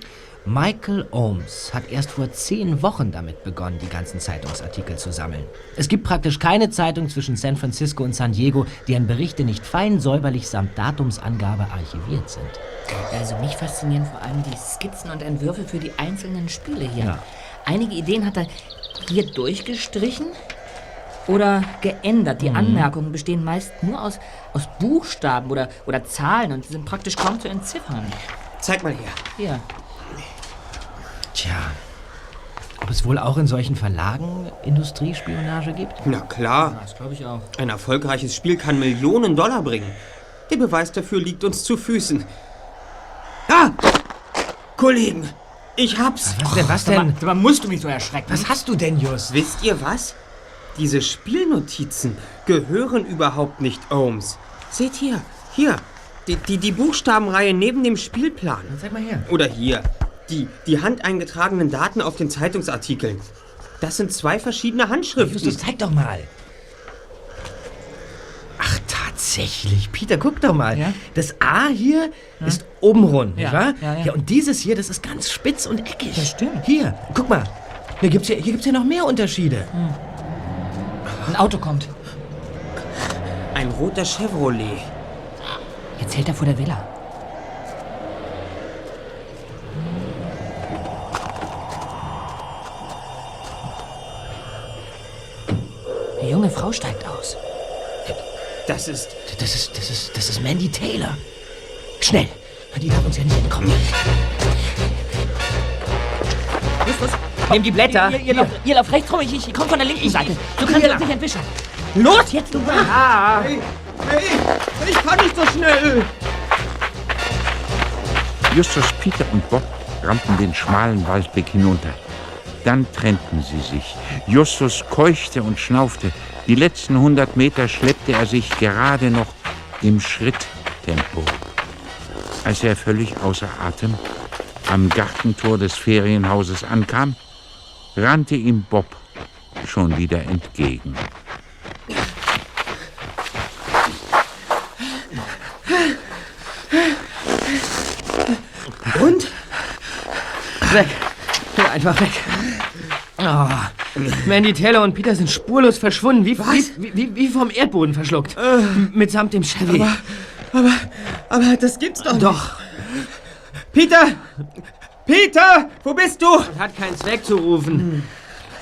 Michael Ohms hat erst vor zehn Wochen damit begonnen, die ganzen Zeitungsartikel zu sammeln. Es gibt praktisch keine Zeitung zwischen San Francisco und San Diego, deren Berichte nicht fein säuberlich samt Datumsangabe archiviert sind. Also mich faszinieren vor allem die Skizzen und Entwürfe für die einzelnen Spiele hier. Ja. Einige Ideen hat er hier durchgestrichen oder geändert. Die Anmerkungen bestehen meist nur aus, aus Buchstaben oder, oder Zahlen und sind praktisch kaum zu entziffern. Zeig mal her. Hier. Tja, ob es wohl auch in solchen Verlagen Industriespionage gibt? Na klar. Das glaube ich auch. Ein erfolgreiches Spiel kann Millionen Dollar bringen. Der Beweis dafür liegt uns zu Füßen. Ah! Kollegen, ich hab's. Was denn, was denn? mal, musst du mich so erschrecken? Was hast du denn, Just? Wisst ihr was? Diese Spielnotizen gehören überhaupt nicht Ohms. Seht hier, hier. Die, die, die Buchstabenreihe neben dem Spielplan. Zeig mal her. Oder hier. Die, die handeingetragenen Daten auf den Zeitungsartikeln. Das sind zwei verschiedene Handschriften. Justus, zeig doch mal. Ach, tatsächlich. Peter, guck doch mal. Ja? Das A hier ist oben rund, Ja, nicht wahr? ja, ja. und dieses hier, das ist ganz spitz und eckig. Das stimmt. Hier, guck mal. Hier gibt's ja, hier gibt's ja noch mehr Unterschiede. Ein Auto kommt. Ein roter Chevrolet. Jetzt hält er vor der Villa. Die junge Frau steigt aus. Das ist. Das ist, das ist, das ist Mandy Taylor. Schnell. Die darf uns ja nicht entkommen. Justus, Nimm die Blätter. Ihr, ihr, lauft, ihr lauft rechts rum, ich, ich komm von der linken Seite. Du kannst uns nicht entwischen. Los, jetzt du! Ah. Hey, ich kann nicht so schnell. Justus, Peter und Bob rannten den schmalen Waldweg hinunter. Dann trennten sie sich. Justus keuchte und schnaufte. Die letzten hundert Meter schleppte er sich gerade noch im Schritttempo. Als er völlig außer Atem am Gartentor des Ferienhauses ankam, rannte ihm Bob schon wieder entgegen. Und? Weg. Einfach weg. Oh. Mandy Taylor und Peter sind spurlos verschwunden, wie, wie, wie, wie vom Erdboden verschluckt. Mitsamt dem Chevy. Aber, aber, aber das gibt's doch, Doch. nicht. Peter! Peter! Wo bist du? Hat keinen Zweck zu rufen.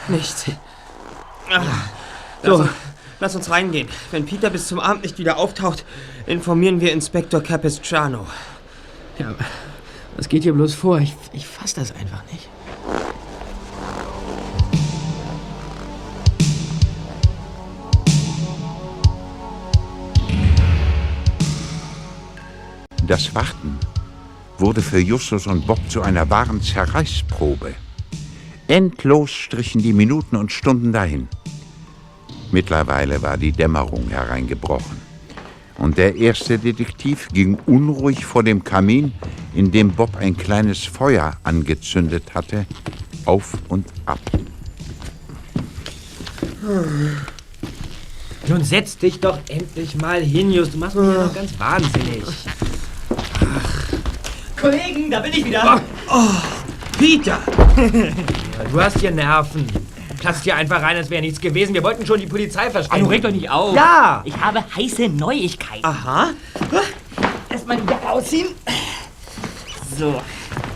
Nichts. So, lass uns reingehen. Wenn Peter bis zum Abend nicht wieder auftaucht, informieren wir Inspektor Capistrano. Ja, was geht hier bloß vor? Ich, ich fass das einfach nicht. Das Warten wurde für Justus und Bob zu einer wahren Zerreißprobe. Endlos strichen die Minuten und Stunden dahin. Mittlerweile war die Dämmerung hereingebrochen. Und der erste Detektiv ging unruhig vor dem Kamin, in dem Bob ein kleines Feuer angezündet hatte, auf und ab. Nun setz dich doch endlich mal hin, Just. Du machst mich ja noch ganz wahnsinnig. Kollegen, da bin ich wieder. Peter! Du hast hier Nerven. Platzt hier einfach rein, als wäre nichts gewesen. Wir wollten schon die Polizei Ah, verständigen. du regt euch nicht auf. Ja! Ich habe heiße Neuigkeiten. Aha. Erstmal die Jacke ausziehen. So.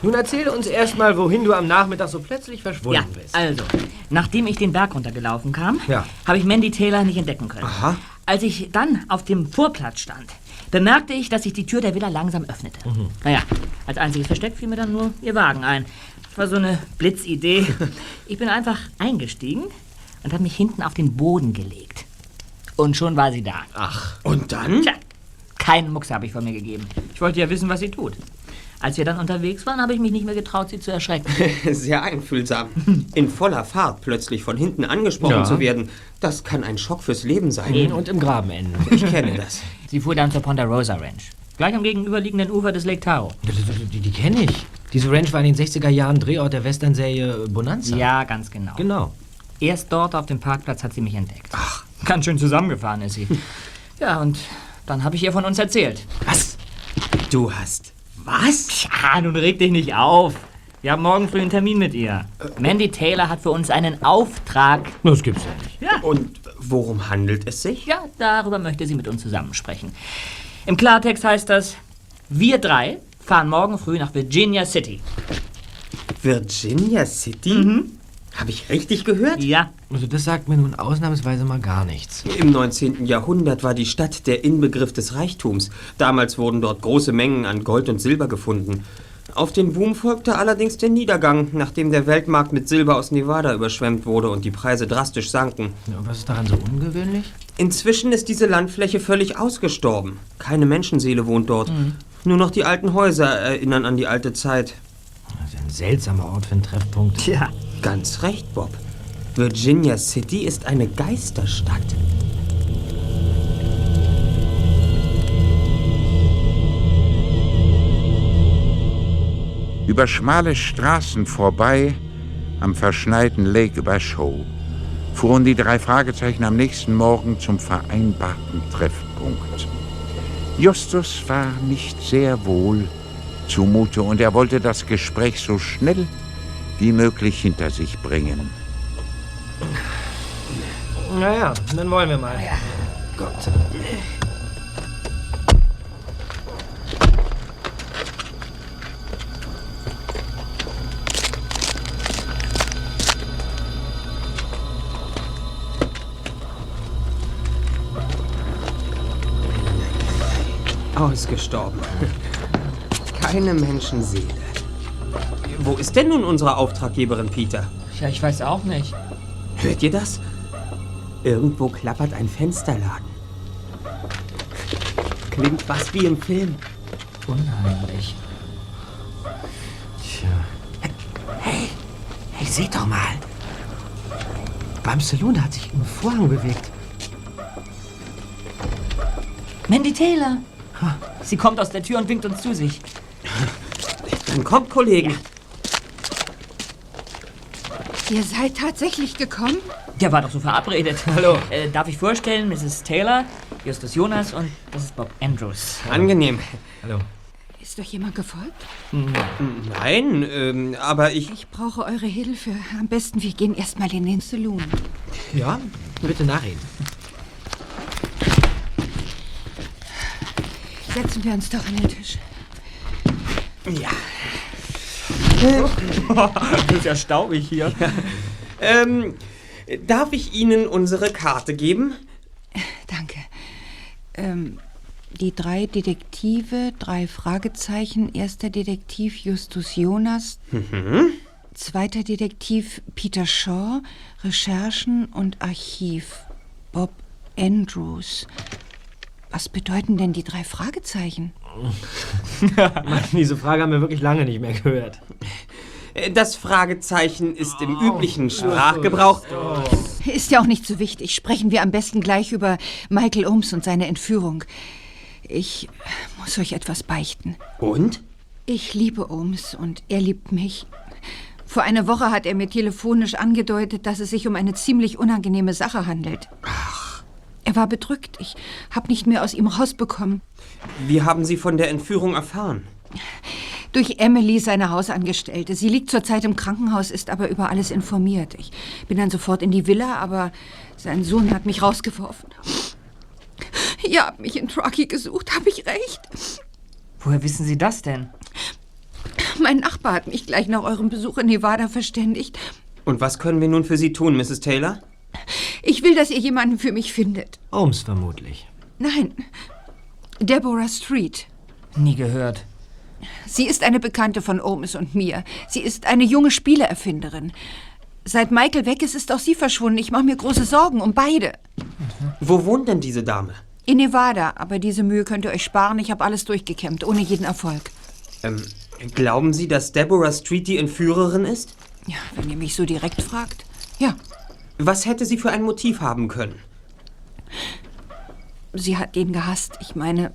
Nun erzähl uns erstmal, wohin du am Nachmittag so plötzlich verschwunden Ja, bist. also, nachdem ich den Berg runtergelaufen kam, Ja. habe ich Mandy Taylor nicht entdecken können. Aha. Als ich dann auf dem Vorplatz stand, bemerkte ich, dass sich die Tür der Villa langsam öffnete. Mhm. Naja, als einziges Versteck fiel mir dann nur ihr Wagen ein. Das war so eine Blitzidee. Ich bin einfach eingestiegen und habe mich hinten auf den Boden gelegt. Und schon war sie da. Ach. Und dann? Tja, keinen Mucks habe ich von mir gegeben. Ich wollte ja wissen, was sie tut. Als wir dann unterwegs waren, habe ich mich nicht mehr getraut, sie zu erschrecken. Sehr einfühlsam. In voller Fahrt plötzlich von hinten angesprochen Ja. zu werden, das kann ein Schock fürs Leben sein. Und im Graben enden. Ich kenne das. Sie fuhr dann zur Ponderosa Ranch. Gleich am gegenüberliegenden Ufer des Lake Tahoe. Die, die, die kenne ich. Diese Ranch war in den 60er Jahren Drehort der Westernserie Bonanza. Ja, ganz genau. Genau. Erst dort auf dem Parkplatz hat sie mich entdeckt. Ach. Ganz schön zusammengefahren ist sie. ja, und dann habe ich ihr von uns erzählt. Was? Du hast was? Ja, nun reg dich nicht auf. Wir haben morgen früh einen Termin mit ihr. Mandy Taylor hat für uns einen Auftrag. Das gibt's ja nicht. Ja. Und worum handelt es sich? Ja, darüber möchte sie mit uns zusammensprechen. Im Klartext heißt das, wir drei fahren morgen früh nach Virginia City. Virginia City? Habe ich richtig gehört? Ja. Also das sagt mir nun ausnahmsweise mal gar nichts. Im 19. Jahrhundert war die Stadt der Inbegriff des Reichtums. Damals wurden dort große Mengen an Gold und Silber gefunden. Auf den Boom folgte allerdings der Niedergang, nachdem der Weltmarkt mit Silber aus Nevada überschwemmt wurde und die Preise drastisch sanken. Ja, was ist daran so ungewöhnlich? Inzwischen ist diese Landfläche völlig ausgestorben. Keine Menschenseele wohnt dort. Mhm. Nur noch die alten Häuser erinnern an die alte Zeit. Das ist ein seltsamer Ort für einen Treffpunkt. Tja, ganz recht, Bob. Virginia City ist eine Geisterstadt. Über schmale Straßen vorbei am verschneiten Lake Basho fuhren die drei Fragezeichen am nächsten Morgen zum vereinbarten Treffpunkt. Justus war nicht sehr wohl zumute und er wollte das Gespräch so schnell wie möglich hinter sich bringen. Naja, dann wollen wir mal. Ja. Gott. Ausgestorben. Keine Menschenseele. Wo ist denn nun unsere Auftraggeberin, Peter? Ja, ich weiß auch nicht. Hört ihr das? Irgendwo klappert ein Fensterladen. Klingt was wie im Film. Unheimlich. Tja. Hey, hey, seht doch mal. Beim Saloon hat sich ein Vorhang bewegt. Mandy Taylor. Sie kommt aus der Tür und winkt uns zu sich. Dann kommt, Kollegen. Ihr seid tatsächlich gekommen? Der war doch so verabredet. Hallo. Äh, darf ich vorstellen, Mrs. Taylor, Justus Jonas und das ist Bob Andrews. Angenehm. Hallo. Ist euch jemand gefolgt? Nein, ähm, aber ich. Ich brauche eure Hilfe. Am besten, wir gehen erstmal in den Saloon. Ja, bitte nachreden. Setzen wir uns doch an den Tisch. Ja. das ist ja staubig hier. Ähm, darf ich Ihnen unsere Karte geben? Danke. Ähm, die drei Detektive, drei Fragezeichen. Erster Detektiv Justus Jonas. Mhm. Zweiter Detektiv Peter Shaw. Recherchen und Archiv. Bob Andrews. Was bedeuten denn die drei Fragezeichen? Diese Frage haben wir wirklich lange nicht mehr gehört. Äh, Das Fragezeichen ist im üblichen Sprachgebrauch. Ist ja auch nicht so wichtig. Sprechen wir am besten gleich über Michael Ohms und seine Entführung. Ich muss euch etwas beichten. Und? Ich liebe Ohms und er liebt mich. Vor einer Woche hat er mir telefonisch angedeutet, dass es sich um eine ziemlich unangenehme Sache handelt. Ach. Er war bedrückt. Ich habe nicht mehr aus ihm rausbekommen. Wie haben Sie von der Entführung erfahren? Durch Emily, seine Hausangestellte. Sie liegt zurzeit im Krankenhaus, ist aber über alles informiert. Ich bin dann sofort in die Villa, aber sein Sohn hat mich rausgeworfen. Ihr habt mich in Truckee gesucht, habe ich recht? Woher wissen Sie das denn? Mein Nachbar hat mich gleich nach eurem Besuch in Nevada verständigt. Und was können wir nun für Sie tun, Mrs. Taylor? Ich will, dass ihr jemanden für mich findet. Holmes vermutlich. Nein, Deborah Street. Nie gehört. Sie ist eine Bekannte von Holmes und mir. Sie ist eine junge Spieleerfinderin. Seit Michael weg ist, ist auch sie verschwunden. Ich mache mir große Sorgen um beide. Wo wohnt denn diese Dame? In Nevada, aber diese Mühe könnt ihr euch sparen. Ich habe alles durchgekämmt, ohne jeden Erfolg. Ähm, glauben Sie, dass Deborah Street die Entführerin ist? Ja, wenn ihr mich so direkt fragt. Ja. Was hätte sie für ein Motiv haben können? Sie hat ihn gehasst. Ich meine,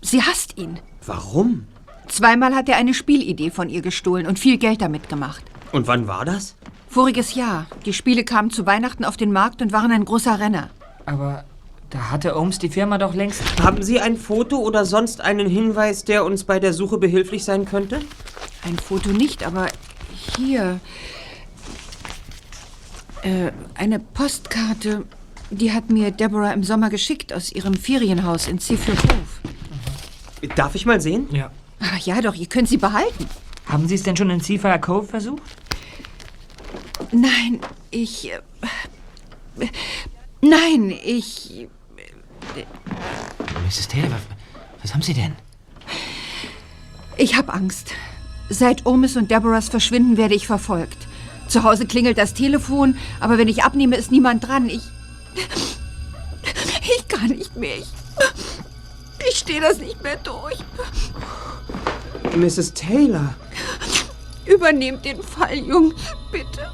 sie hasst ihn. Warum? Zweimal hat er eine Spielidee von ihr gestohlen und viel Geld damit gemacht. Und wann war das? Voriges Jahr. Die Spiele kamen zu Weihnachten auf den Markt und waren ein großer Renner. Aber da hatte Ohms die Firma doch längst. Haben Sie ein Foto oder sonst einen Hinweis, der uns bei der Suche behilflich sein könnte? Ein Foto nicht, aber hier. Äh, eine Postkarte. Die hat mir Deborah im Sommer geschickt aus ihrem Ferienhaus in Seafield Cove. Darf ich mal sehen? Ja. Ach ja, doch, ihr könnt sie behalten. Haben Sie es denn schon in Seafire Cove versucht? Nein, ich. Äh, nein, ich. Mrs. Taylor, was, was haben Sie denn? Ich hab Angst. Seit Omis und Deborahs Verschwinden werde ich verfolgt. Zu Hause klingelt das Telefon, aber wenn ich abnehme, ist niemand dran. Ich. Ich kann nicht mehr. Ich, ich stehe das nicht mehr durch. Mrs. Taylor. Übernehmt den Fall, Jung, bitte.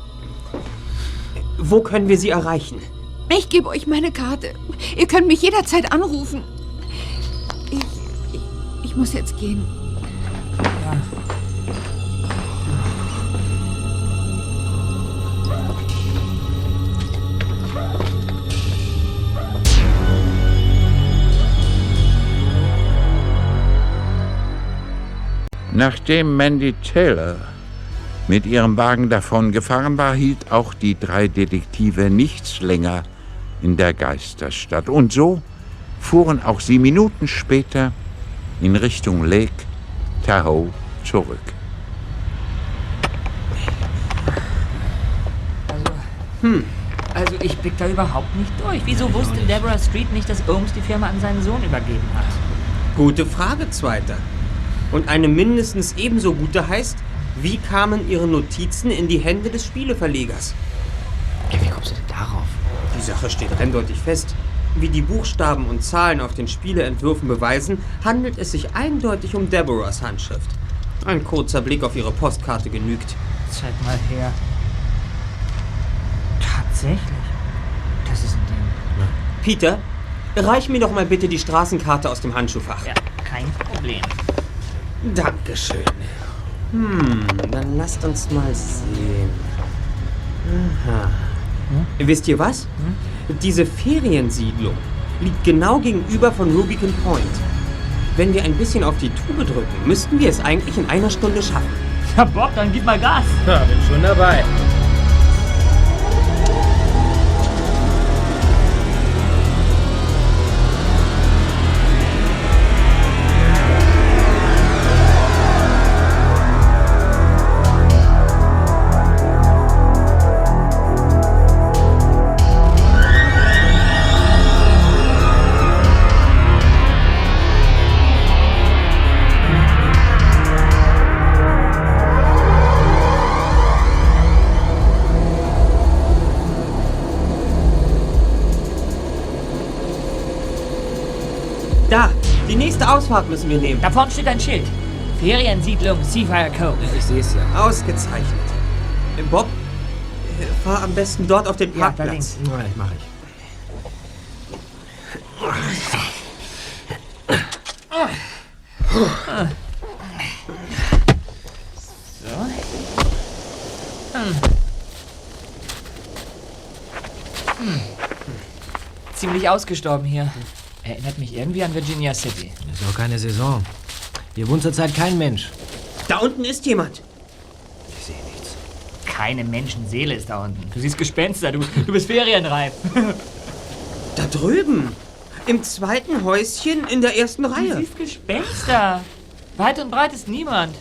Wo können wir Sie erreichen? Ich gebe euch meine Karte. Ihr könnt mich jederzeit anrufen. Ich, ich, ich muss jetzt gehen. Nachdem Mandy Taylor mit ihrem Wagen davongefahren war, hielt auch die drei Detektive nichts länger in der Geisterstadt. Und so fuhren auch sie Minuten später in Richtung Lake Tahoe zurück. Hm. Also ich blick da überhaupt nicht durch. Wieso wusste Deborah Street nicht, dass Holmes die Firma an seinen Sohn übergeben hat? Gute Frage, Zweiter. Und eine mindestens ebenso gute heißt, wie kamen Ihre Notizen in die Hände des Spieleverlegers? Ja, wie kommst du denn darauf? Die Sache steht eindeutig fest. Wie die Buchstaben und Zahlen auf den Spieleentwürfen beweisen, handelt es sich eindeutig um Deborahs Handschrift. Ein kurzer Blick auf ihre Postkarte genügt. Zeig mal her. Tatsächlich. Das ist ein Ding. Peter, reich mir doch mal bitte die Straßenkarte aus dem Handschuhfach. Ja, kein Problem. Dankeschön. Hm, dann lasst uns mal sehen. Aha. Wisst ihr was? Diese Feriensiedlung liegt genau gegenüber von Rubicon Point. Wenn wir ein bisschen auf die Tube drücken, müssten wir es eigentlich in einer Stunde schaffen. Ja, Bob, dann gib mal Gas. Ja, bin schon dabei. Ausfahrt müssen wir nehmen. Da vorne steht ein Schild. Feriensiedlung Seafire Cove. Ich sehe es ja. Ausgezeichnet. Bob, fahr am besten dort auf den Ja, da Parkplatz. links. Ja, mach ich. So. Hm. Hm. Ziemlich ausgestorben hier. Erinnert mich irgendwie an Virginia City. Ist auch keine Saison. Hier wohnt zurzeit kein Mensch. Da unten ist jemand. Ich sehe nichts. Keine Menschenseele ist da unten. Du siehst Gespenster, du, du bist ferienreif. Da drüben. Im zweiten Häuschen in der ersten Du Reihe. siehst Gespenster. Weit und breit ist niemand.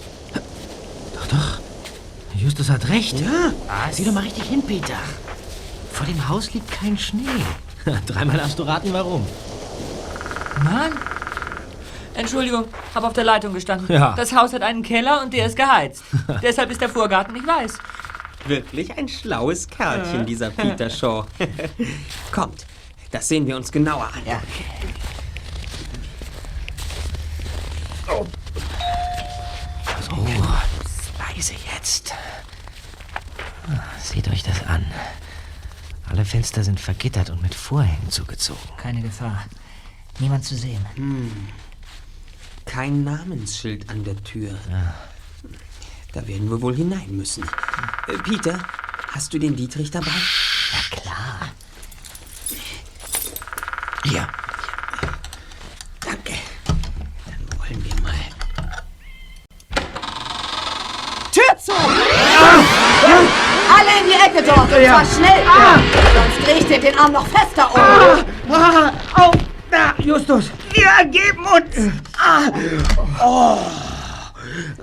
Justus hat recht. Ja. Was? Sieh doch mal richtig hin, Peter. Vor dem Haus liegt kein Schnee. Dreimal darfst du raten, warum. Mann. Entschuldigung, hab auf der Leitung gestanden. Ja. Das Haus hat einen Keller und der ist geheizt. Deshalb ist der Vorgarten nicht weiß. Wirklich ein schlaues Kerlchen, dieser Peter Shaw. Kommt, das sehen wir uns genauer an. Ja. So, leise jetzt. Seht euch das an. Alle Fenster sind vergittert und mit Vorhängen zugezogen. Keine Gefahr. Niemand zu sehen. Kein Namensschild an der Tür. Da werden wir wohl hinein müssen. Äh, Peter, hast du den Dietrich dabei? Ja, klar. Hier. Danke. Dann wollen wir mal. Tür zu! Alle in die Ecke dort und zwar schnell! Sonst kriege ich dir den Arm noch fester um. Ah, au, da, Justus, wir ergeben uns. Ah, Oh,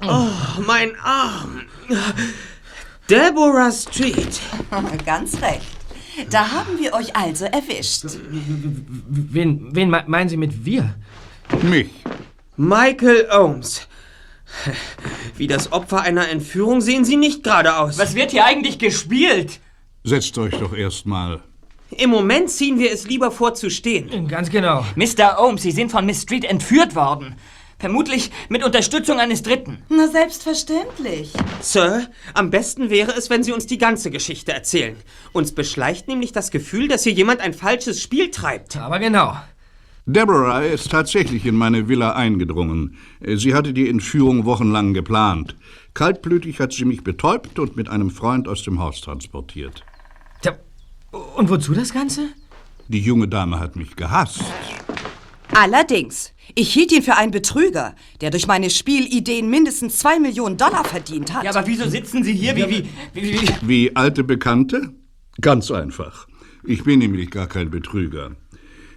oh, mein Arm. Deborah Street. Ganz recht. Da haben wir euch also erwischt. Wen, wen me- meinen Sie mit wir? Mich. Michael Ohms. Wie das Opfer einer Entführung sehen Sie nicht gerade aus. Was wird hier eigentlich gespielt? Setzt euch doch erstmal. Im Moment ziehen wir es lieber vor zu stehen. Ganz genau. Mr. Ohms, Sie sind von Miss Street entführt worden. Vermutlich mit Unterstützung eines Dritten. Na, selbstverständlich. Sir, am besten wäre es, wenn Sie uns die ganze Geschichte erzählen. Uns beschleicht nämlich das Gefühl, dass hier jemand ein falsches Spiel treibt. Aber genau. Deborah ist tatsächlich in meine Villa eingedrungen. Sie hatte die Entführung wochenlang geplant. Kaltblütig hat sie mich betäubt und mit einem Freund aus dem Haus transportiert. Und wozu das Ganze? Die junge Dame hat mich gehasst. Allerdings, ich hielt ihn für einen Betrüger, der durch meine Spielideen mindestens zwei Millionen Dollar verdient hat. Ja, aber wieso sitzen Sie hier wie, wie, wie, wie... Wie alte Bekannte? Ganz einfach. Ich bin nämlich gar kein Betrüger.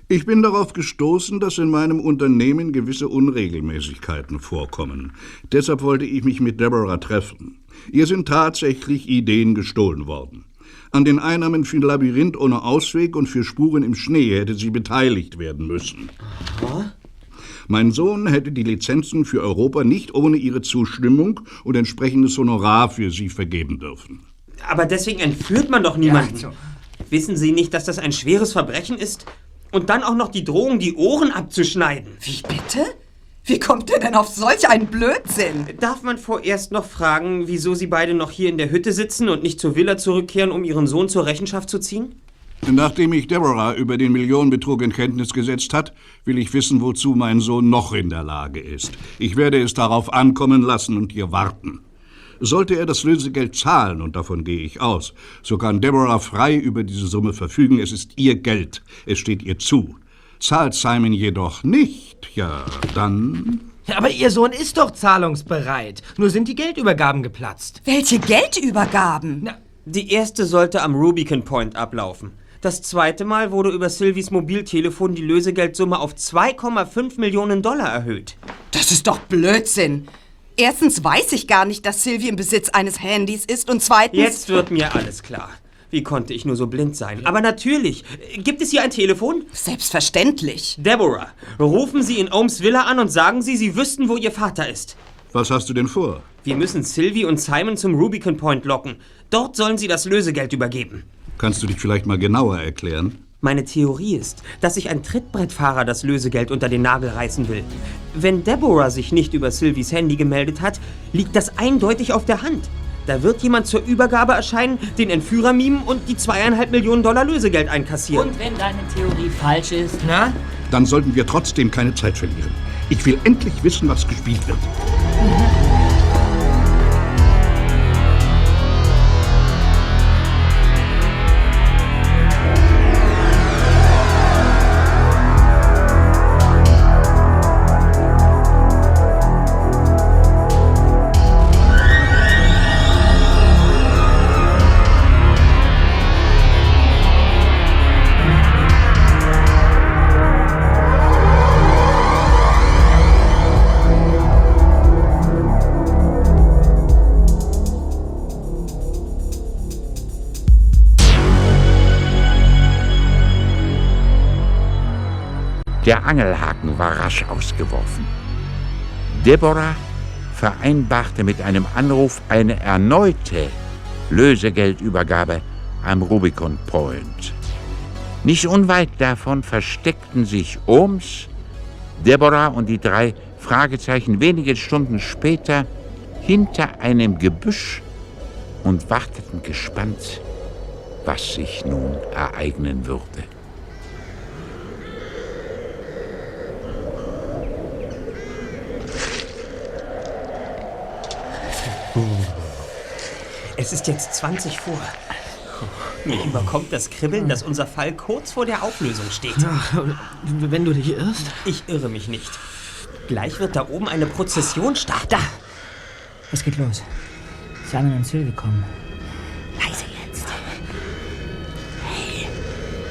Ich bin darauf gestoßen, dass in meinem Unternehmen gewisse Unregelmäßigkeiten vorkommen. Deshalb wollte ich mich mit Deborah treffen. Ihr sind tatsächlich Ideen gestohlen worden. An den Einnahmen für Labyrinth ohne Ausweg und für Spuren im Schnee hätte sie beteiligt werden müssen. Mein Sohn hätte die Lizenzen für Europa nicht ohne ihre Zustimmung und entsprechendes Honorar für sie vergeben dürfen. Aber deswegen entführt man doch niemanden. Ja, Wissen Sie nicht, dass das ein schweres Verbrechen ist? Und dann auch noch die Drohung, die Ohren abzuschneiden. Wie bitte? Wie kommt ihr denn auf solch einen Blödsinn? Darf man vorerst noch fragen, wieso Sie beide noch hier in der Hütte sitzen und nicht zur Villa zurückkehren, um Ihren Sohn zur Rechenschaft zu ziehen? Nachdem mich Deborah über den Millionenbetrug in Kenntnis gesetzt hat, will ich wissen, wozu mein Sohn noch in der Lage ist. Ich werde es darauf ankommen lassen und ihr warten. Sollte er das Lösegeld zahlen, und davon gehe ich aus, so kann Deborah frei über diese Summe verfügen. Es ist ihr Geld. Es steht ihr zu. Zahlt Simon jedoch nicht, ja, dann. Ja, aber Ihr Sohn ist doch zahlungsbereit. Nur sind die Geldübergaben geplatzt. Welche Geldübergaben? Na, Die erste sollte am Rubicon Point ablaufen. Das zweite Mal wurde über Sylvies Mobiltelefon die Lösegeldsumme auf 2,5 Millionen Dollar erhöht. Das ist doch Blödsinn. Erstens weiß ich gar nicht, dass Sylvie im Besitz eines Handys ist und zweitens... Jetzt wird mir alles klar. Wie konnte ich nur so blind sein? Aber natürlich. Gibt es hier ein Telefon? Selbstverständlich. Deborah, rufen Sie in Ohms Villa an und sagen Sie, Sie wüssten, wo Ihr Vater ist. Was hast du denn vor? Wir müssen Sylvie und Simon zum Rubicon Point locken. Dort sollen sie das Lösegeld übergeben. Kannst du dich vielleicht mal genauer erklären? Meine Theorie ist, dass sich ein Trittbrettfahrer das Lösegeld unter den Nagel reißen will. Wenn Deborah sich nicht über Sylvies Handy gemeldet hat, liegt das eindeutig auf der Hand. Da wird jemand zur Übergabe erscheinen, den Entführer mimen und die zweieinhalb Millionen Dollar Lösegeld einkassieren. Und wenn deine Theorie falsch ist? Na? Dann sollten wir trotzdem keine Zeit verlieren. Ich will endlich wissen, was gespielt wird. Der Angelhaken war rasch ausgeworfen. Deborah vereinbarte mit einem Anruf eine erneute Lösegeldübergabe am Rubicon Point. Nicht unweit davon versteckten sich Ohms, Deborah und die drei Fragezeichen wenige Stunden später hinter einem Gebüsch und warteten gespannt, was sich nun ereignen würde. Es ist jetzt 20 vor. Mir überkommt das Kribbeln, dass unser Fall kurz vor der Auflösung steht. Ach, wenn du dich irrst? Ich irre mich nicht. Gleich wird da oben eine Prozession starten. Da! Es geht los. Simon und Sylvie kommen. Leise jetzt. Hey,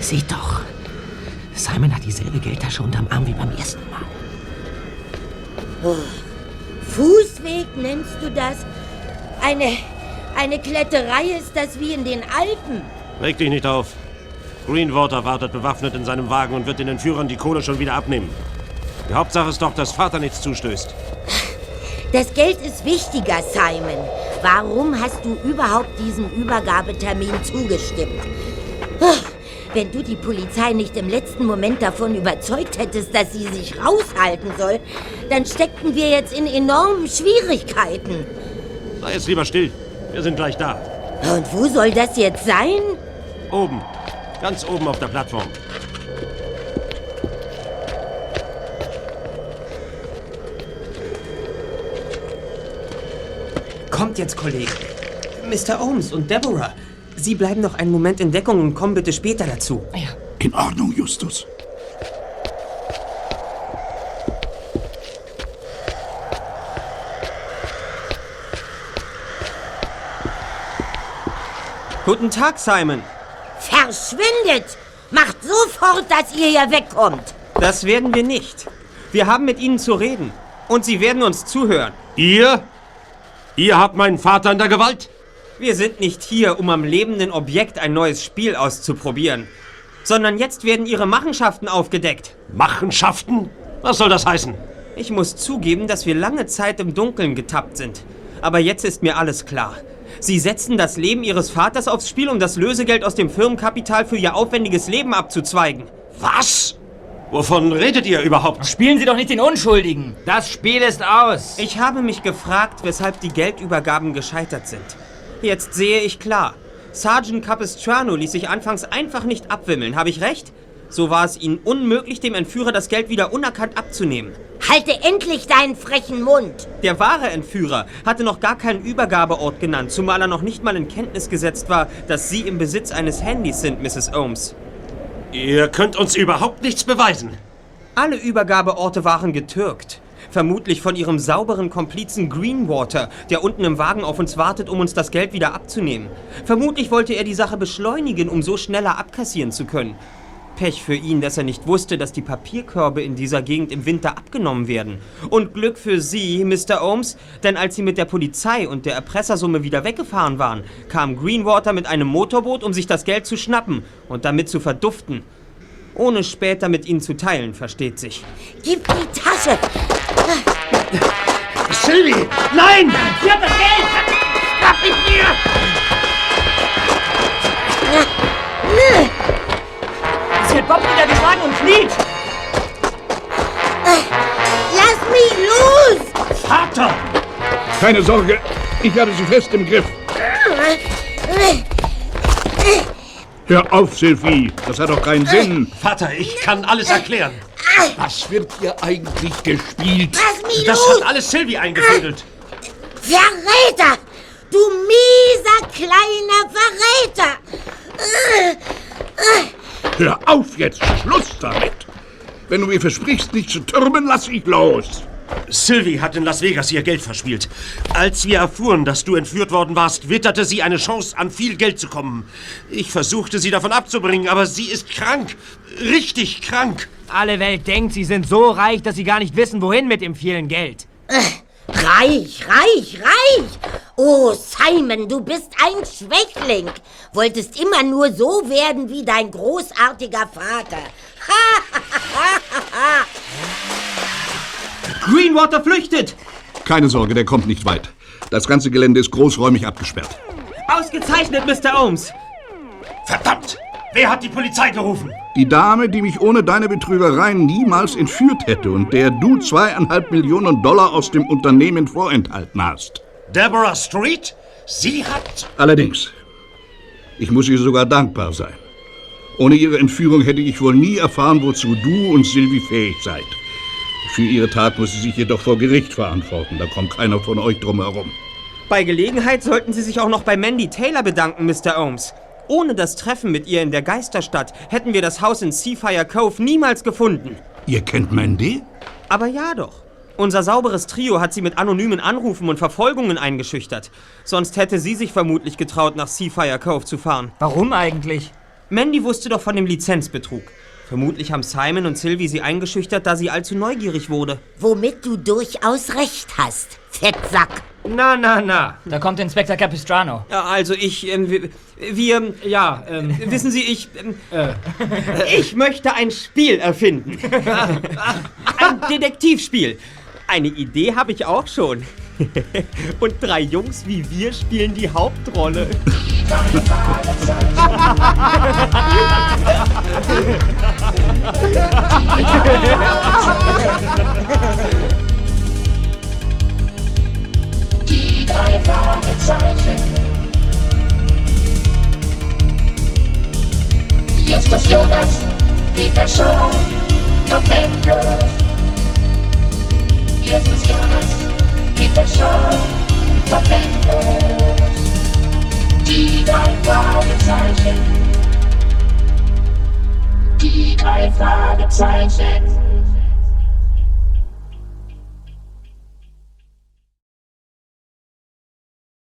seht doch. Simon hat dieselbe Geldtasche unterm Arm wie beim ersten Mal. Oh. Fußweg nennst du das? Eine, eine Kletterei ist das wie in den Alpen. Reg dich nicht auf. Greenwater wartet bewaffnet in seinem Wagen und wird den Entführern die Kohle schon wieder abnehmen. Die Hauptsache ist doch, dass Vater nichts zustößt. Das Geld ist wichtiger, Simon. Warum hast du überhaupt diesem Übergabetermin zugestimmt? Wenn du die Polizei nicht im letzten Moment davon überzeugt hättest, dass sie sich raushalten soll, dann steckten wir jetzt in enormen Schwierigkeiten. Sei jetzt lieber still. Wir sind gleich da. Und wo soll das jetzt sein? Oben. Ganz oben auf der Plattform. Kommt jetzt, Kollege. Mr. Holmes und Deborah, Sie bleiben noch einen Moment in Deckung und kommen bitte später dazu. Ja. In Ordnung, Justus. Guten Tag, Simon. Verschwindet! Macht sofort, dass ihr hier wegkommt. Das werden wir nicht. Wir haben mit Ihnen zu reden. Und Sie werden uns zuhören. Ihr? Ihr habt meinen Vater in der Gewalt? Wir sind nicht hier, um am lebenden Objekt ein neues Spiel auszuprobieren. Sondern jetzt werden Ihre Machenschaften aufgedeckt. Machenschaften? Was soll das heißen? Ich muss zugeben, dass wir lange Zeit im Dunkeln getappt sind. Aber jetzt ist mir alles klar. Sie setzen das Leben Ihres Vaters aufs Spiel, um das Lösegeld aus dem Firmenkapital für Ihr aufwendiges Leben abzuzweigen. Was? Wovon redet ihr überhaupt? Spielen Sie doch nicht den Unschuldigen. Das Spiel ist aus. Ich habe mich gefragt, weshalb die Geldübergaben gescheitert sind. Jetzt sehe ich klar. Sergeant Capistrano ließ sich anfangs einfach nicht abwimmeln, habe ich recht? So war es ihnen unmöglich, dem Entführer das Geld wieder unerkannt abzunehmen. Halte endlich deinen frechen Mund. Der wahre Entführer hatte noch gar keinen Übergabeort genannt, zumal er noch nicht mal in Kenntnis gesetzt war, dass Sie im Besitz eines Handys sind, Mrs. Holmes. Ihr könnt uns überhaupt nichts beweisen. Alle Übergabeorte waren getürkt. Vermutlich von ihrem sauberen Komplizen Greenwater, der unten im Wagen auf uns wartet, um uns das Geld wieder abzunehmen. Vermutlich wollte er die Sache beschleunigen, um so schneller abkassieren zu können. Pech für ihn, dass er nicht wusste, dass die Papierkörbe in dieser Gegend im Winter abgenommen werden. Und Glück für Sie, Mr. Holmes, denn als Sie mit der Polizei und der Erpressersumme wieder weggefahren waren, kam Greenwater mit einem Motorboot, um sich das Geld zu schnappen und damit zu verduften. Ohne später mit Ihnen zu teilen, versteht sich. Gib die Tasche. Sylvie! Nein! Sie hat das Geld! Schnapp ich mir! Es wird Bob wieder geschlagen und flieht. Lass mich los! Vater! Keine Sorge, ich habe sie fest im Griff. Hör auf, Sylvie, das hat doch keinen Sinn. Vater, ich kann alles erklären. Was wird hier eigentlich gespielt? Lass mich Das los! hat alles Sylvie eingefädelt. Verräter! Du mieser kleiner Verräter! Hör auf jetzt, Schluss damit. Wenn du mir versprichst, nicht zu türmen, lass ich los. Sylvie hat in Las Vegas ihr Geld verspielt. Als wir erfuhren, dass du entführt worden warst, witterte sie eine Chance, an viel Geld zu kommen. Ich versuchte, sie davon abzubringen, aber sie ist krank. Richtig krank. Alle Welt denkt, sie sind so reich, dass sie gar nicht wissen, wohin mit dem vielen Geld. Reich, reich, reich! Oh, Simon, du bist ein Schwächling. Wolltest immer nur so werden wie dein großartiger Vater. Greenwater flüchtet! Keine Sorge, der kommt nicht weit. Das ganze Gelände ist großräumig abgesperrt. Ausgezeichnet, Mr. Holmes! Verdammt! Wer hat die Polizei gerufen? Die Dame, die mich ohne deine Betrügereien niemals entführt hätte und der du zweieinhalb Millionen Dollar aus dem Unternehmen vorenthalten hast. Deborah Street? Sie hat... Allerdings, ich muss ihr sogar dankbar sein. Ohne ihre Entführung hätte ich wohl nie erfahren, wozu du und Sylvie fähig seid. Für ihre Tat muss sie sich jedoch vor Gericht verantworten. Da kommt keiner von euch drum herum. Bei Gelegenheit sollten Sie sich auch noch bei Mandy Taylor bedanken, Mr. Holmes. Ohne das Treffen mit ihr in der Geisterstadt hätten wir das Haus in Seafire Cove niemals gefunden. Ihr kennt Mandy? Aber ja doch. Unser sauberes Trio hat sie mit anonymen Anrufen und Verfolgungen eingeschüchtert. Sonst hätte sie sich vermutlich getraut, nach Seafire Cove zu fahren. Warum eigentlich? Mandy wusste doch von dem Lizenzbetrug. Vermutlich haben Simon und Sylvie sie eingeschüchtert, da sie allzu neugierig wurde. Womit du durchaus recht hast, Fettsack. Na, na, na. Da kommt Inspektor Capistrano. Ja, also ich, ähm, wir, wir Ja, ähm, wissen Sie, ich, ähm, ich möchte ein Spiel erfinden. ein Detektivspiel. Eine Idee habe ich auch schon. Und drei Jungs wie wir spielen die Hauptrolle. Die drei Fragezeichen. Ist Jonas, Peter Shaw und Endlos. Jetzt ist Jonas, Peter Shaw und Endlos. Die drei Fragezeichen. Die drei Fragezeichen.